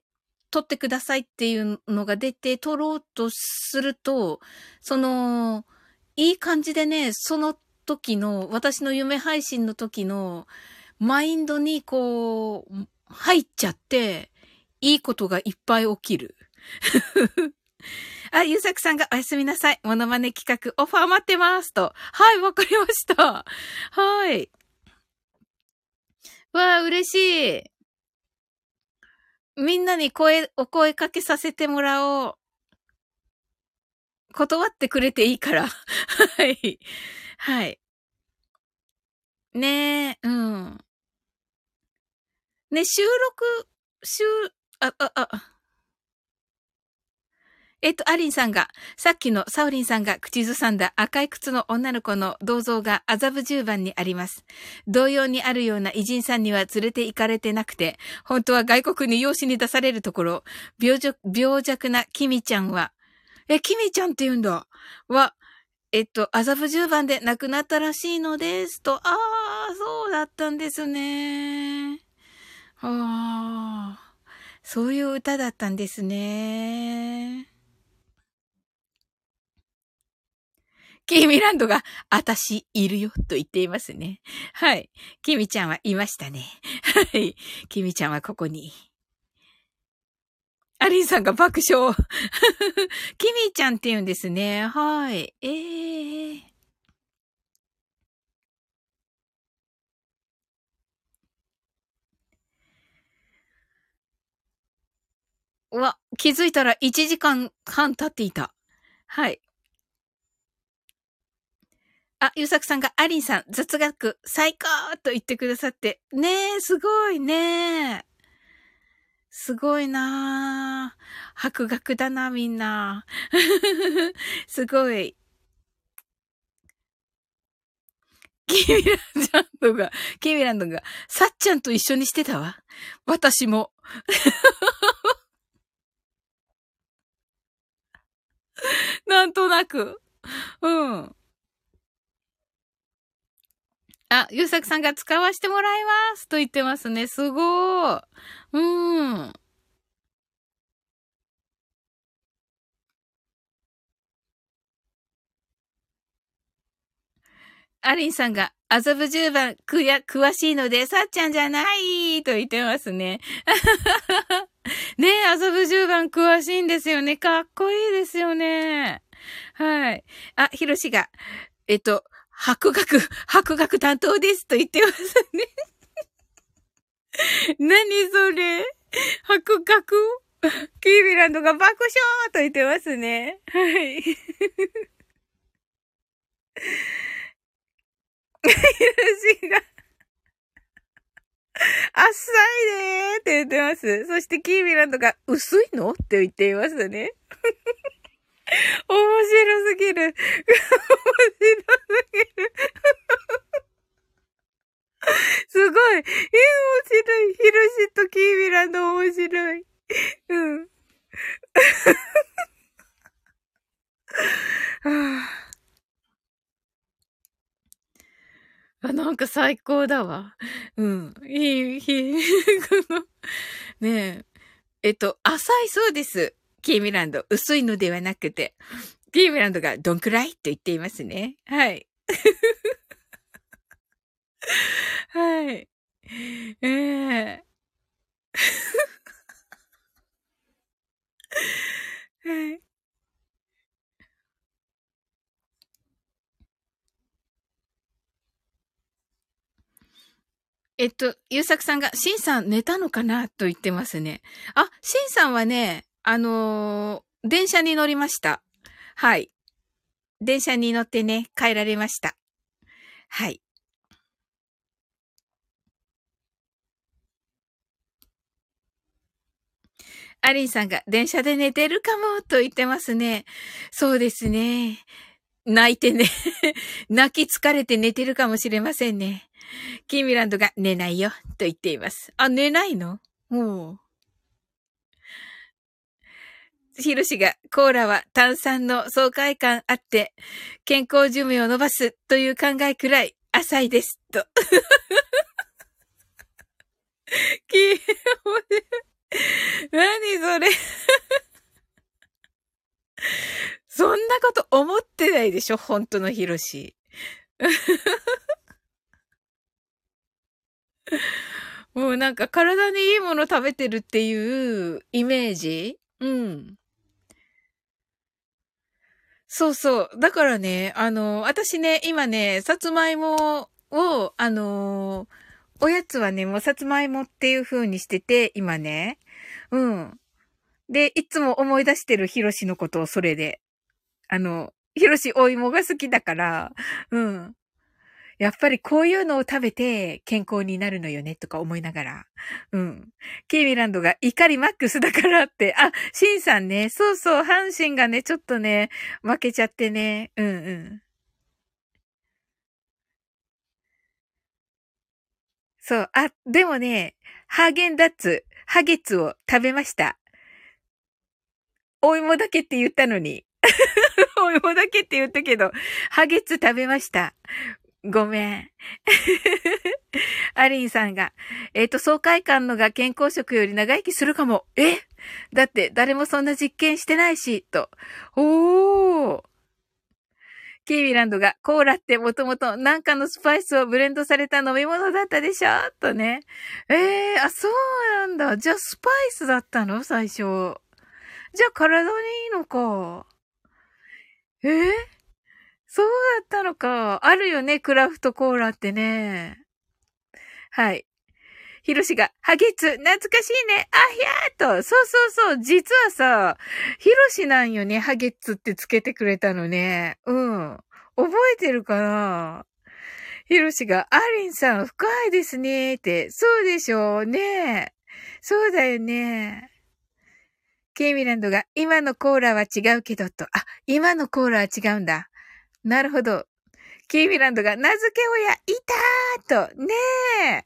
撮ってくださいっていうのが出て、撮ろうとすると、その、いい感じでね、その時の、私の夢配信の時の、マインドにこう、入っちゃって、いいことがいっぱい起きる。[laughs] あ、ゆうさくさんがおやすみなさい。モノマネ企画オファー待ってますと。はい、わかりました。はい。わあ、嬉しい。みんなに声、お声かけさせてもらおう。断ってくれていいから。[laughs] はい。はい。ねえ、うん。ね、収録、収、あ、あ、あ、えっと、アリンさんが、さっきのサオリンさんが口ずさんだ赤い靴の女の子の銅像が麻布十番にあります。同様にあるような偉人さんには連れて行かれてなくて、本当は外国に養子に出されるところ、病弱病弱なキミちゃんは、え、キミちゃんって言うんだ。は、えっと、麻布十番で亡くなったらしいのです。と、ああ、そうだったんですね。ああ、そういう歌だったんですね。キーミランドが、あたしいるよと言っていますね。はい。キミちゃんはいましたね。はい。キミちゃんはここに。アリンさんが爆笑。[laughs] キミちゃんって言うんですね。はい。ええー。うわ、気づいたら1時間半経っていた。はい。あ、ゆうさくさんが、アリンさん、雑学、最高と言ってくださって。ねえ、すごいねすごいな博学だな、みんな。[laughs] すごい。キミランドが、キミランドが、さっちゃんと一緒にしてたわ。私も。[laughs] なんとなく。うん。あ、ゆうさくさんが使わせてもらいますと言ってますね。すごー。うん。アリンさんが、麻布十番、くや、詳しいので、さっちゃんじゃないと言ってますね。ねえ、麻布十番詳しいんですよね。かっこいいですよね。はい。あ、ひろしが、えっと、博学、[laughs] 博学担当ですと言ってますね。[laughs] 何それ？博学キービランドが爆笑と言ってますね。はい。[laughs] ひろしが、あっさいねーって言ってます。そしてキービランドが薄いの？って言っていますね。面白すぎる。面白すぎる。すごい。え、面白い。ヒロシとキーミランド面白い。うん。あ、なんか最高だわ。うん。いい、いい、このねえ。えっと、浅いそうです。キーミランド。薄いのではなくて。キーミランドがどんくらいと言っていますね。はい。[laughs] はい。ええー、[laughs] はい。えっと、ゆうさくさんが、しんさん寝たのかなと言ってますね。あ、しんさんはね、あのー、電車に乗りました。はい。電車に乗ってね、帰られました。はい。アリンさんが電車で寝てるかもと言ってますね。そうですね。泣いてね。[laughs] 泣き疲れて寝てるかもしれませんね。キーミランドが寝ないよと言っています。あ、寝ないの？もう。ヒロシがコーラは炭酸の爽快感あって健康寿命を伸ばすという考えくらい浅いです。と。[laughs] キー、何それそんなこと思ってないでしょ本当のヒロシ。[laughs] もうなんか体にいいもの食べてるっていうイメージ？うん。そうそう。だからね、あの、私ね、今ね、さつまいもを、あの、おやつはね、もうさつまいもっていう風にしてて、今ね。うん。で、いつも思い出してるヒロシのことをそれで。あの、ヒロシお芋が好きだから、うん。やっぱりこういうのを食べて健康になるのよねとか思いながら。うん。ケイミランドが怒りマックスだからって。あ、シンさんね。そうそう、阪神がね、ちょっとね、負けちゃってね。うんうん。そう。あ、でもね、ハーゲンダッツ、ハゲツを食べました。お芋だけって言ったのに。[laughs] お芋だけって言ったけど、ハゲツ食べました。ごめん。[laughs] アリンさんが、えっ、ー、と、爽快感のが健康食より長生きするかも。え？だって誰もそんな実験してないし、と。おー。キーミランドが、コーラってもともとなんかのスパイスをブレンドされた飲み物だったでしょ？とね。ええー、あ、そうなんだ。じゃあスパイスだったの？最初。じゃあ体にいいのか。えー、そうだったのか。あるよね、クラフトコーラってね。はい。ヒロシが、ハゲツ、懐かしいね。あひゃーと。そうそうそう。実はさ、ヒロシなんよね、ハゲツってつけてくれたのね。うん。覚えてるかな？ヒロシが、アリンさん深いですねって。そうでしょうね。そうだよね。ケイミランドが、今のコーラは違うけどと。あ、今のコーラは違うんだ。なるほど。キーミランドが名付け親いたーと、ねえ。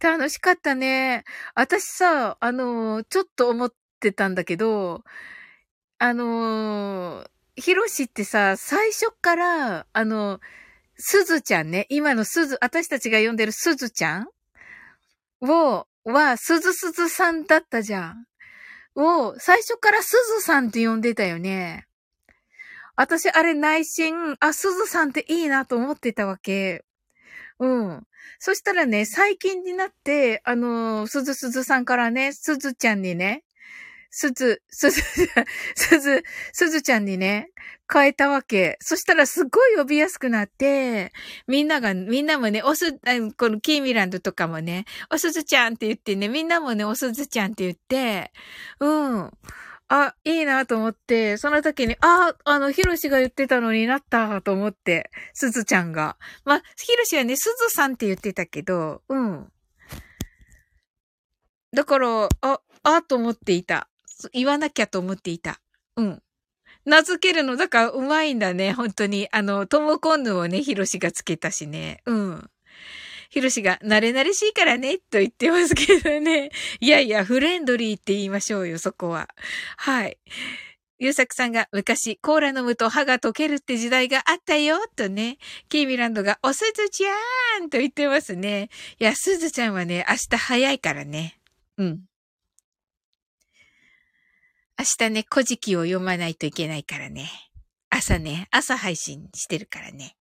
楽しかったね。私さ、あのー、ちょっと思ってたんだけど、あのー、ヒロシってさ、最初から、あの、すずちゃんね、今のすず、私たちが呼んでるすずちゃんを、は、すずすずさんだったじゃん。を、最初からすずさんって呼んでたよね。私、あれ内心、あ、すずさんっていいなと思ってたわけ。うん。そしたらね、最近になって、あのすずすずさんからね、すずちゃんにね、すず、すず、[laughs] すず、ちゃんにね、変えたわけ。そしたらすごい呼びやすくなって、みんなが、みんなもね、おす、このキーミランドとかもね、おすずちゃんって言ってね、みんなもね、おすずちゃんって言って、うん。あ、いいなと思って、その時に、あ、あの、ヒロシが言ってたのになったと思って、すずちゃんが。まあ、ヒロシはね、すずさんって言ってたけど、うん。だから、あ、あと思っていた。言わなきゃと思っていた。うん。名付けるの、だからうまいんだね、本当に。あの、トモコンヌをね、ヒロシがつけたしね。うん。ヒロシが、慣れ慣れしいからね、と言ってますけどね。[laughs] いやいや、フレンドリーって言いましょうよ、そこは。はい。ゆうさくさんが昔コーラ飲むと歯が溶けるって時代があったよ、とね。キーミランドがおすずちゃーんと言ってますね。いや、すずちゃんはね、明日早いからね。うん。明日ね、古事記を読まないといけないからね。朝ね、朝配信してるからね。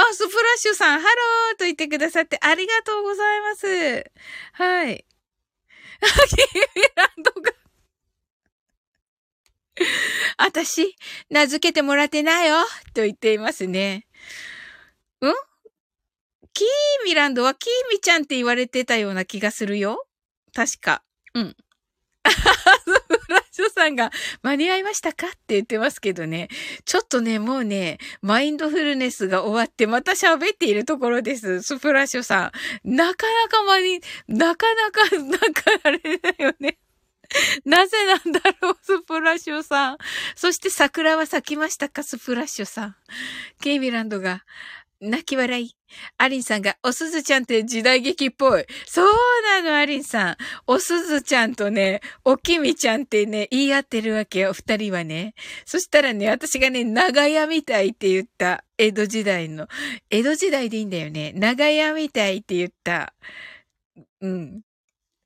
あ、スプラッシュさん、ハローと言ってくださってありがとうございます。はい。キーミランドが私、名付けてもらってないよと言っていますね。ん？キーミランドはキーミちゃんって言われてたような気がするよ。確か。うん。フラッシュさんが間に合いましたかって言ってますけどね。ちょっとね、もうね、マインドフルネスが終わってまた喋っているところです。スプラッシュさん。なかなか間に、なかなか、なんかあれだよね。なぜなんだろう、スプラッシュさん。そして桜は咲きましたか、スプラッシュさん。ケイミランドが、泣き笑い。アリンさんが、おすずちゃんって時代劇っぽい。そうなの、アリンさん。おすずちゃんとね、おきみちゃんってね、言い合ってるわけよ、二人はね。そしたらね、私がね、長屋みたいって言った。江戸時代の。江戸時代でいいんだよね。長屋みたいって言った。うん。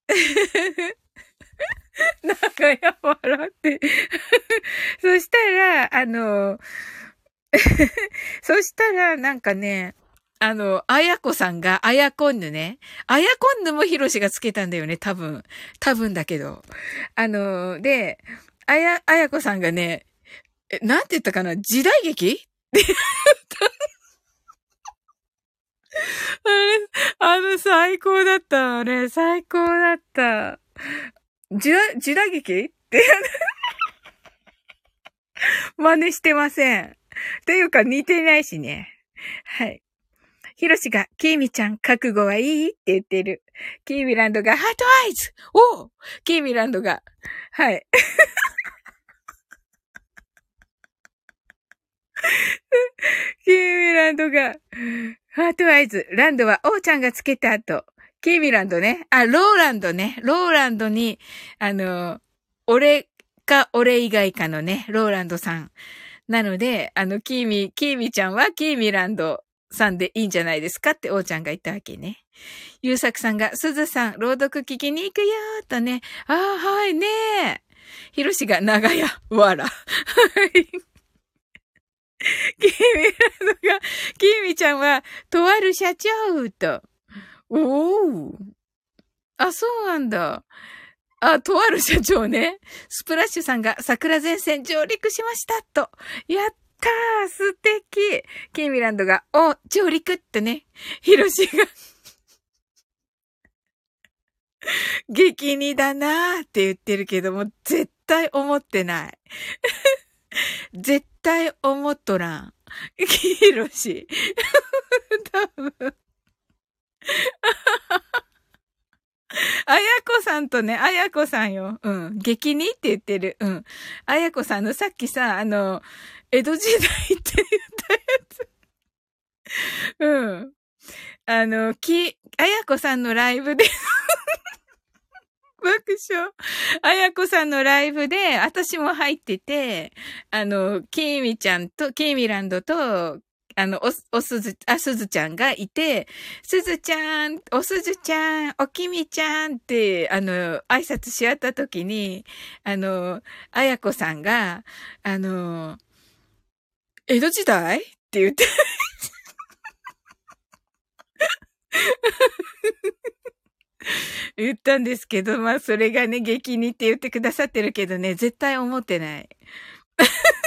[laughs] 長屋笑って。そしたら、あの、そしたら、なんかね、あの、あやこさんが、あやこんぬね。あやこんぬもひろしがつけたんだよね、多分。多分だけど。あの、で、あや、あやこさんがね、え、なんて言ったかな？時代劇？ってあれ、あの、最高だった。あれ、最高だった。時代、時代劇？って、真似してません。[laughs] というか似てないしね。はい。ヒロシが、キーミちゃん、覚悟はいいって言ってる。キーミランドが、 heart eyes おキーミランドが、はい。[laughs] キーミランドが、 heart eyes。ランドは、おーちゃんがつけたと。キーミランドね。あ、ローランドね。ローランドに、あの、俺か俺以外かのね、ローランドさん。なので、あの、キーミ、キーミちゃんはキーミランドさんでいいんじゃないですかって王ちゃんが言ったわけね。ゆうさくさんが、すずさん、朗読聞きに行くよーとね。ああ、はいねー。ひろしが長屋、わら。はい。[laughs] キーミランドが、キーミちゃんは、とある社長と。おお。あ、そうなんだ。あ、とある社長ね。スプラッシュさんが桜前線上陸しましたと。やったー素敵キーミランドが、お、上陸ってね。ヒロシが激似だなーって言ってるけども、絶対思ってない。[laughs] 絶対思っとらん。ヒロシ。[laughs] 多分。[laughs] あやこさんとね、あやこさんよ。うん。激似って言ってる。うん。あやこさんのさっきさ、あの、江戸時代って言ったやつ。[laughs] うん。あの、き、あやこさんのライブで爆笑。あやこさんのライブで、私も入ってて、あの、きーみちゃんと、きーみランドと、あの、お、おすず、あ、すずちゃんがいて、すずちゃん、おすずちゃん、おきみちゃんって、あの、挨拶し合った時に、あの、あやこさんが、あの、江戸時代って言って [laughs] 言ったんですけど、まあそれがね、激似って言ってくださってるけどね、絶対思ってない。[laughs]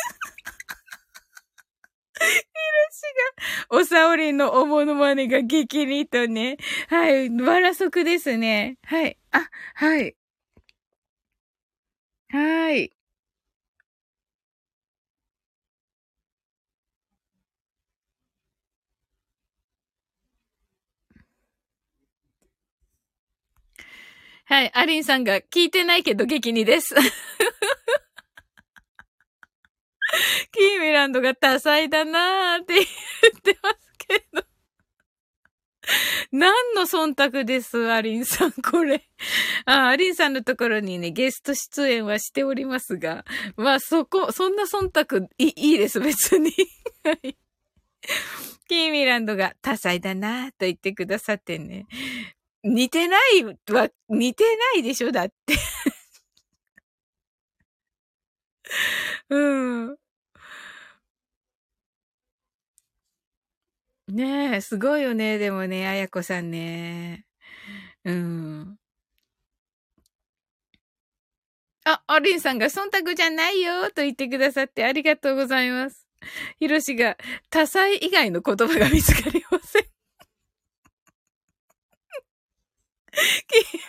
が、おさおりんのおものまねが激似とね。はい、バラ足ですね。はい。あ、はい。はい。はい。アリンさんが聞いてないけど激似です。キーミランドが多彩だなーって言ってますけど。何の忖度です、アリンさん、これ。あ、アリンさんのところにね、ゲスト出演はしておりますが、まあそこ、そんな忖度いいいです、別に。キーミランドが多彩だなと言ってくださってね。似てないは、似てないでしょだってうん。ねえ、すごいよね。でもね、あやこさんね。うん。あ、アリンさんが忖度じゃないよと言ってくださってありがとうございます。ヒロシが多彩以外の言葉が見つかりません。キー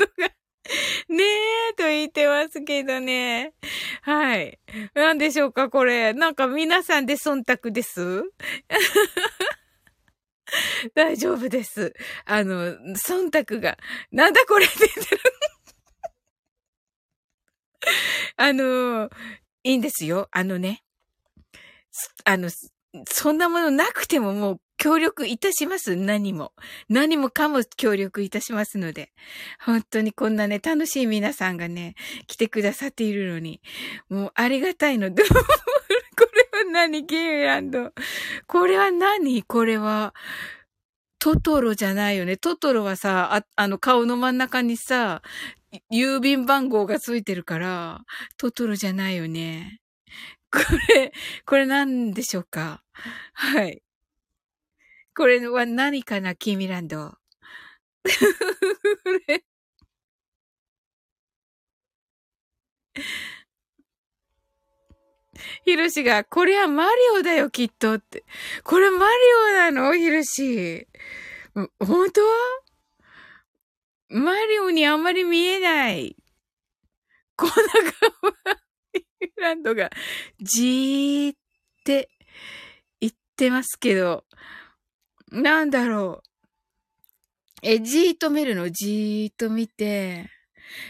ランドが [laughs] ねえ、と言ってますけどね。はい。なんでしょうか、これ。なんか皆さんで忖度です？[laughs] 大丈夫です。あの、忖度が、なんだこれって言ってる。[laughs] あの、いいんですよ。あのね。あの、そんなものなくてももう協力いたします。何も。何もかも協力いたしますので。本当にこんなね、楽しい皆さんがね、来てくださっているのに、もうありがたいの、[laughs] これは何キーランド。これは何？これは、トトロじゃないよね。トトロはさ、あ、あの顔の真ん中にさ、郵便番号がついてるから、トトロじゃないよね。これ、これ何でしょうか？はい。これは何かな、キーミランド。[laughs] ヒロシが、これはマリオだよ、きっとって。これマリオなの？ヒロシ。本当？マリオにあんまり見えない。こんな顔は、ヒランドが、じーって言ってますけど、なんだろう。え、じーっと見るの？じーっと見て。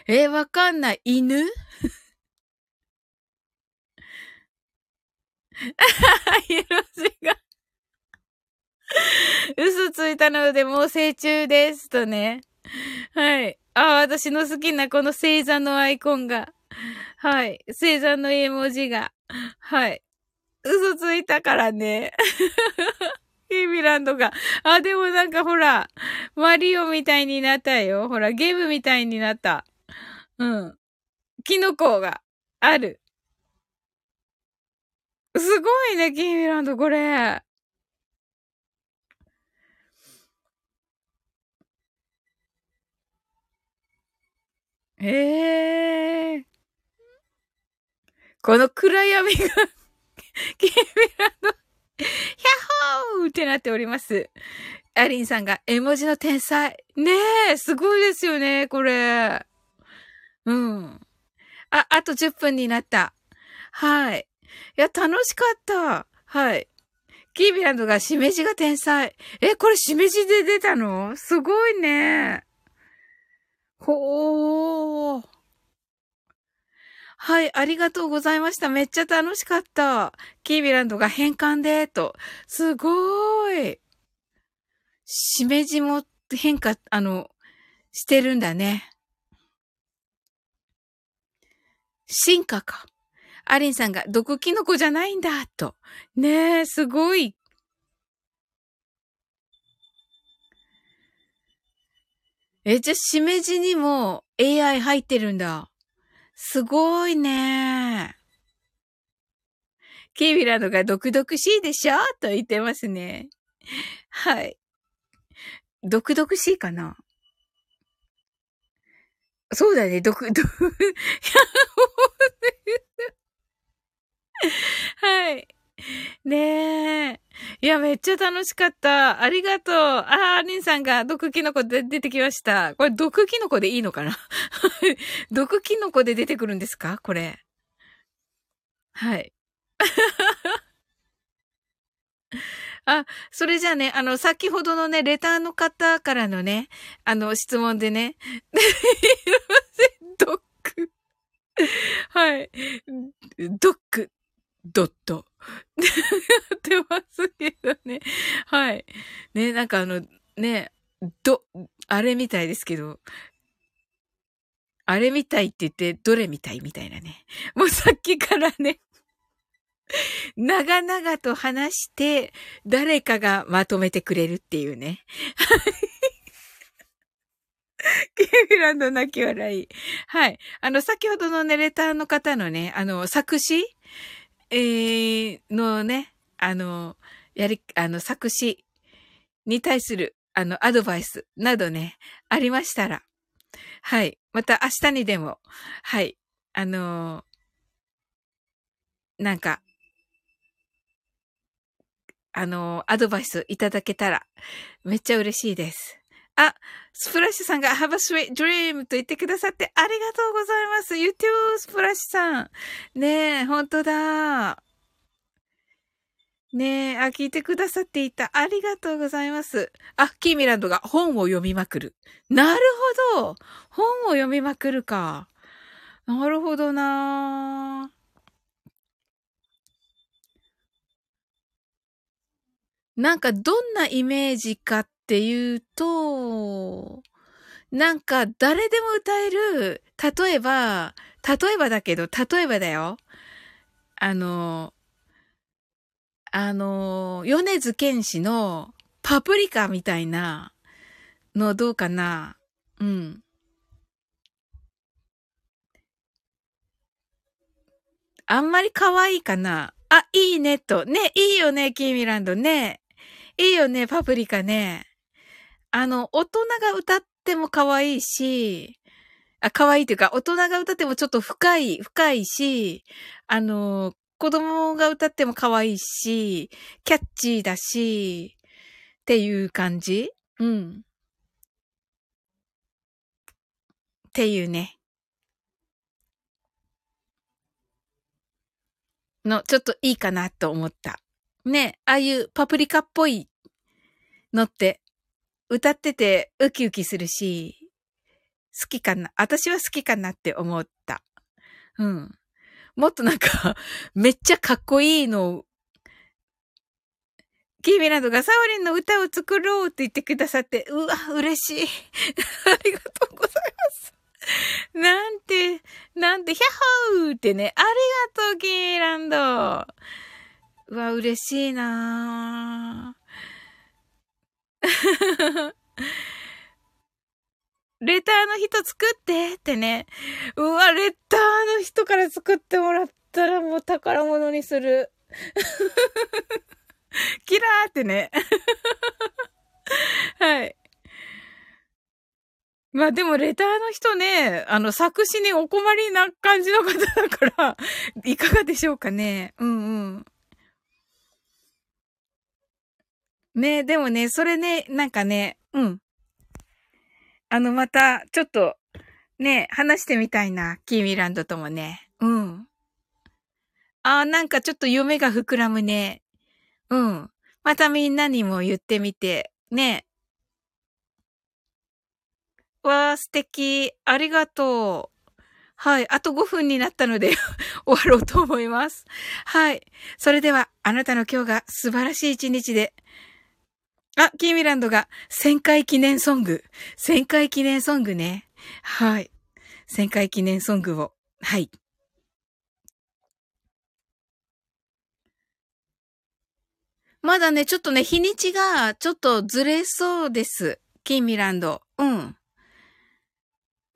え、わかんない。犬？ヒロシが嘘ついたのでもう成虫ですとね。はい。あ、私の好きなこの星座のアイコンが。はい。星座の絵文字が。はい。嘘ついたからね。キーミランドが。あ、でもなんかほら、マリオみたいになったよ。ほら、ゲームみたいになった。うん。キノコがある。すごいね、キーミランド、これ。ええー。この暗闇が [laughs] キーミランドヒャッホーってなっております。アリンさんが絵文字の天才。ねえ、すごいですよね、これ。うん。あ、あと10分になった。はい。いや、楽しかった。はい。キービランドがしめじが天才。え、これしめじで出たの？すごいね。ほー。はい、ありがとうございました。めっちゃ楽しかった。キービランドが変換で、と。すごーい。しめじも変化、あの、してるんだね。進化か。アリンさんが毒キノコじゃないんだ、と。ねえ、すごい。え、じゃ、しめじにも AI 入ってるんだ。すごいね。キービラのが毒々しいでしょ？と言ってますね。はい。毒々しいかな？そうだね、毒、毒、[laughs] はい。[laughs] ねえ。いや、めっちゃ楽しかった。ありがとう。あー、リンさんが毒キノコで出てきました。これ毒キノコでいいのかな？[laughs] 毒キノコで出てくるんですか？これ。はい。[laughs] あ、それじゃあね、あの、先ほどのね、レターの方からのね、あの、質問でね、ドッグ。はい。ドッグ、ドット。[laughs] やってますけどね。はい。ね、なんかあの、ね、ど、あれみたいですけど、あれみたいって言って、どれみたいみたいなね。もうさっきからね、長々と話して、誰かがまとめてくれるっていうね。はいケーフランド泣き笑い。はい。あの、先ほどのね、レターの方のね、あの、作詞えー、のね、あの、やり、あの、作詞に対する、あの、アドバイスなどね、ありましたら、はい。また明日にでも、はい。あのなんか、あのアドバイスいただけたら、めっちゃ嬉しいです。あ、スプラッシュさんが Have a sweet dream と言ってくださってありがとうございます。You too, スプラッシュさん。ねえ、ほんとだ。ねえ、あ、聞いてくださっていた。ありがとうございます。あ、キーミランドが本を読みまくる。なるほど。本を読みまくるか。なるほどななんかどんなイメージかっっていうと、なんか誰でも歌える、例えば、例えばだけど、例えばだよ。あの、あの、米津玄師のパプリカみたいなのどうかなうん。あんまり可愛いかなあ、いいねと。ね、いいよね、キーミランドね。いいよね、パプリカね。あの、大人が歌っても可愛いし、あ、可愛いというか、大人が歌ってもちょっと深い、深いし、あの、子供が歌っても可愛いし、キャッチーだし、っていう感じうん。っていうね。の、ちょっといいかなと思った。ね、ああいうパプリカっぽいのって歌っててウキウキするし、好きかな。私は好きかなって思った。うん。もっとなんか、[laughs] めっちゃかっこいいのキーミランドがサオリンの歌を作ろうって言ってくださって、うわ、嬉しい。[laughs] ありがとうございます。なんて、なんて、ヒャッホーってね、ありがとう、キーミランド。うわ、嬉しいなぁ。[laughs] レターの人作ってってね。うわ、レターの人から作ってもらったらもう宝物にする。[laughs] キラーってね。[laughs] はい。まあでもレターの人ね、あの作詞にお困りな感じの方だから、いかがでしょうかね。うんうん。ねでもね、それね、なんかね、うん。あの、また、ちょっと、ね、話してみたいな、キーミランドともね。うん。ああ、なんかちょっと夢が膨らむね。うん。またみんなにも言ってみて、ね。わあ、素敵。ありがとう。はい。あと5分になったので [laughs] 終わろうと思います。はい。それでは、あなたの今日が素晴らしい一日で、あ、キーミランドが旋回記念ソング。旋回記念ソングね。はい。旋回記念ソングを。はい。まだね、ちょっとね、日にちがちょっとずれそうです。キーミランド。うん。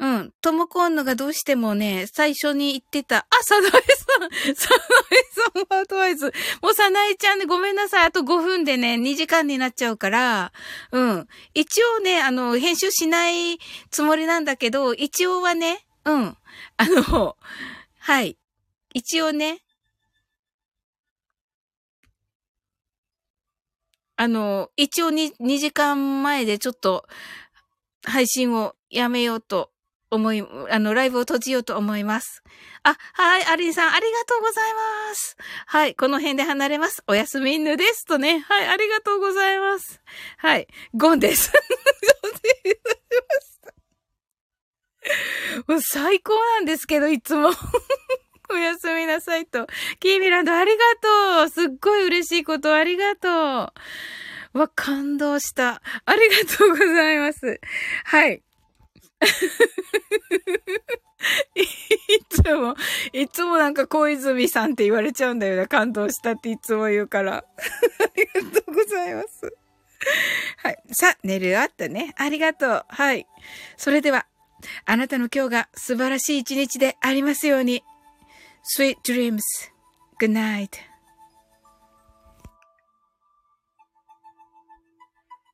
うん。トモコンヌがどうしてもね、最初に言ってた、あ、サナエさんサナエさんアドバイス。もうサナエちゃんでごめんなさい。あと5分でね、2時間になっちゃうから、うん。一応ね、あの、編集しないつもりなんだけど、一応はね、うん。あの、はい。一応ね、あの、一応に2時間前でちょっと配信をやめようと思い、あの、ライブを閉じようと思います。あ、はい、アリンさん、ありがとうございます。はい、この辺で離れます。おやすみ犬ですとね。はい、ありがとうございます。はい、ゴンです。[laughs] もう最高なんですけど、いつも。[laughs] おやすみなさいと。キーミランド、ありがとう。すっごい嬉しいことありがとう。わ、感動した。ありがとうございます。はい。いつも、いつもなんか小泉さんって言われちゃうんだよな。感動したっていつも言うから。ありがとうございます。はい。さあ、寝るよってね。ありがとう。はい。それでは、あなたの今日が素晴らしい一日でありますように。Sweet dreams. Good night.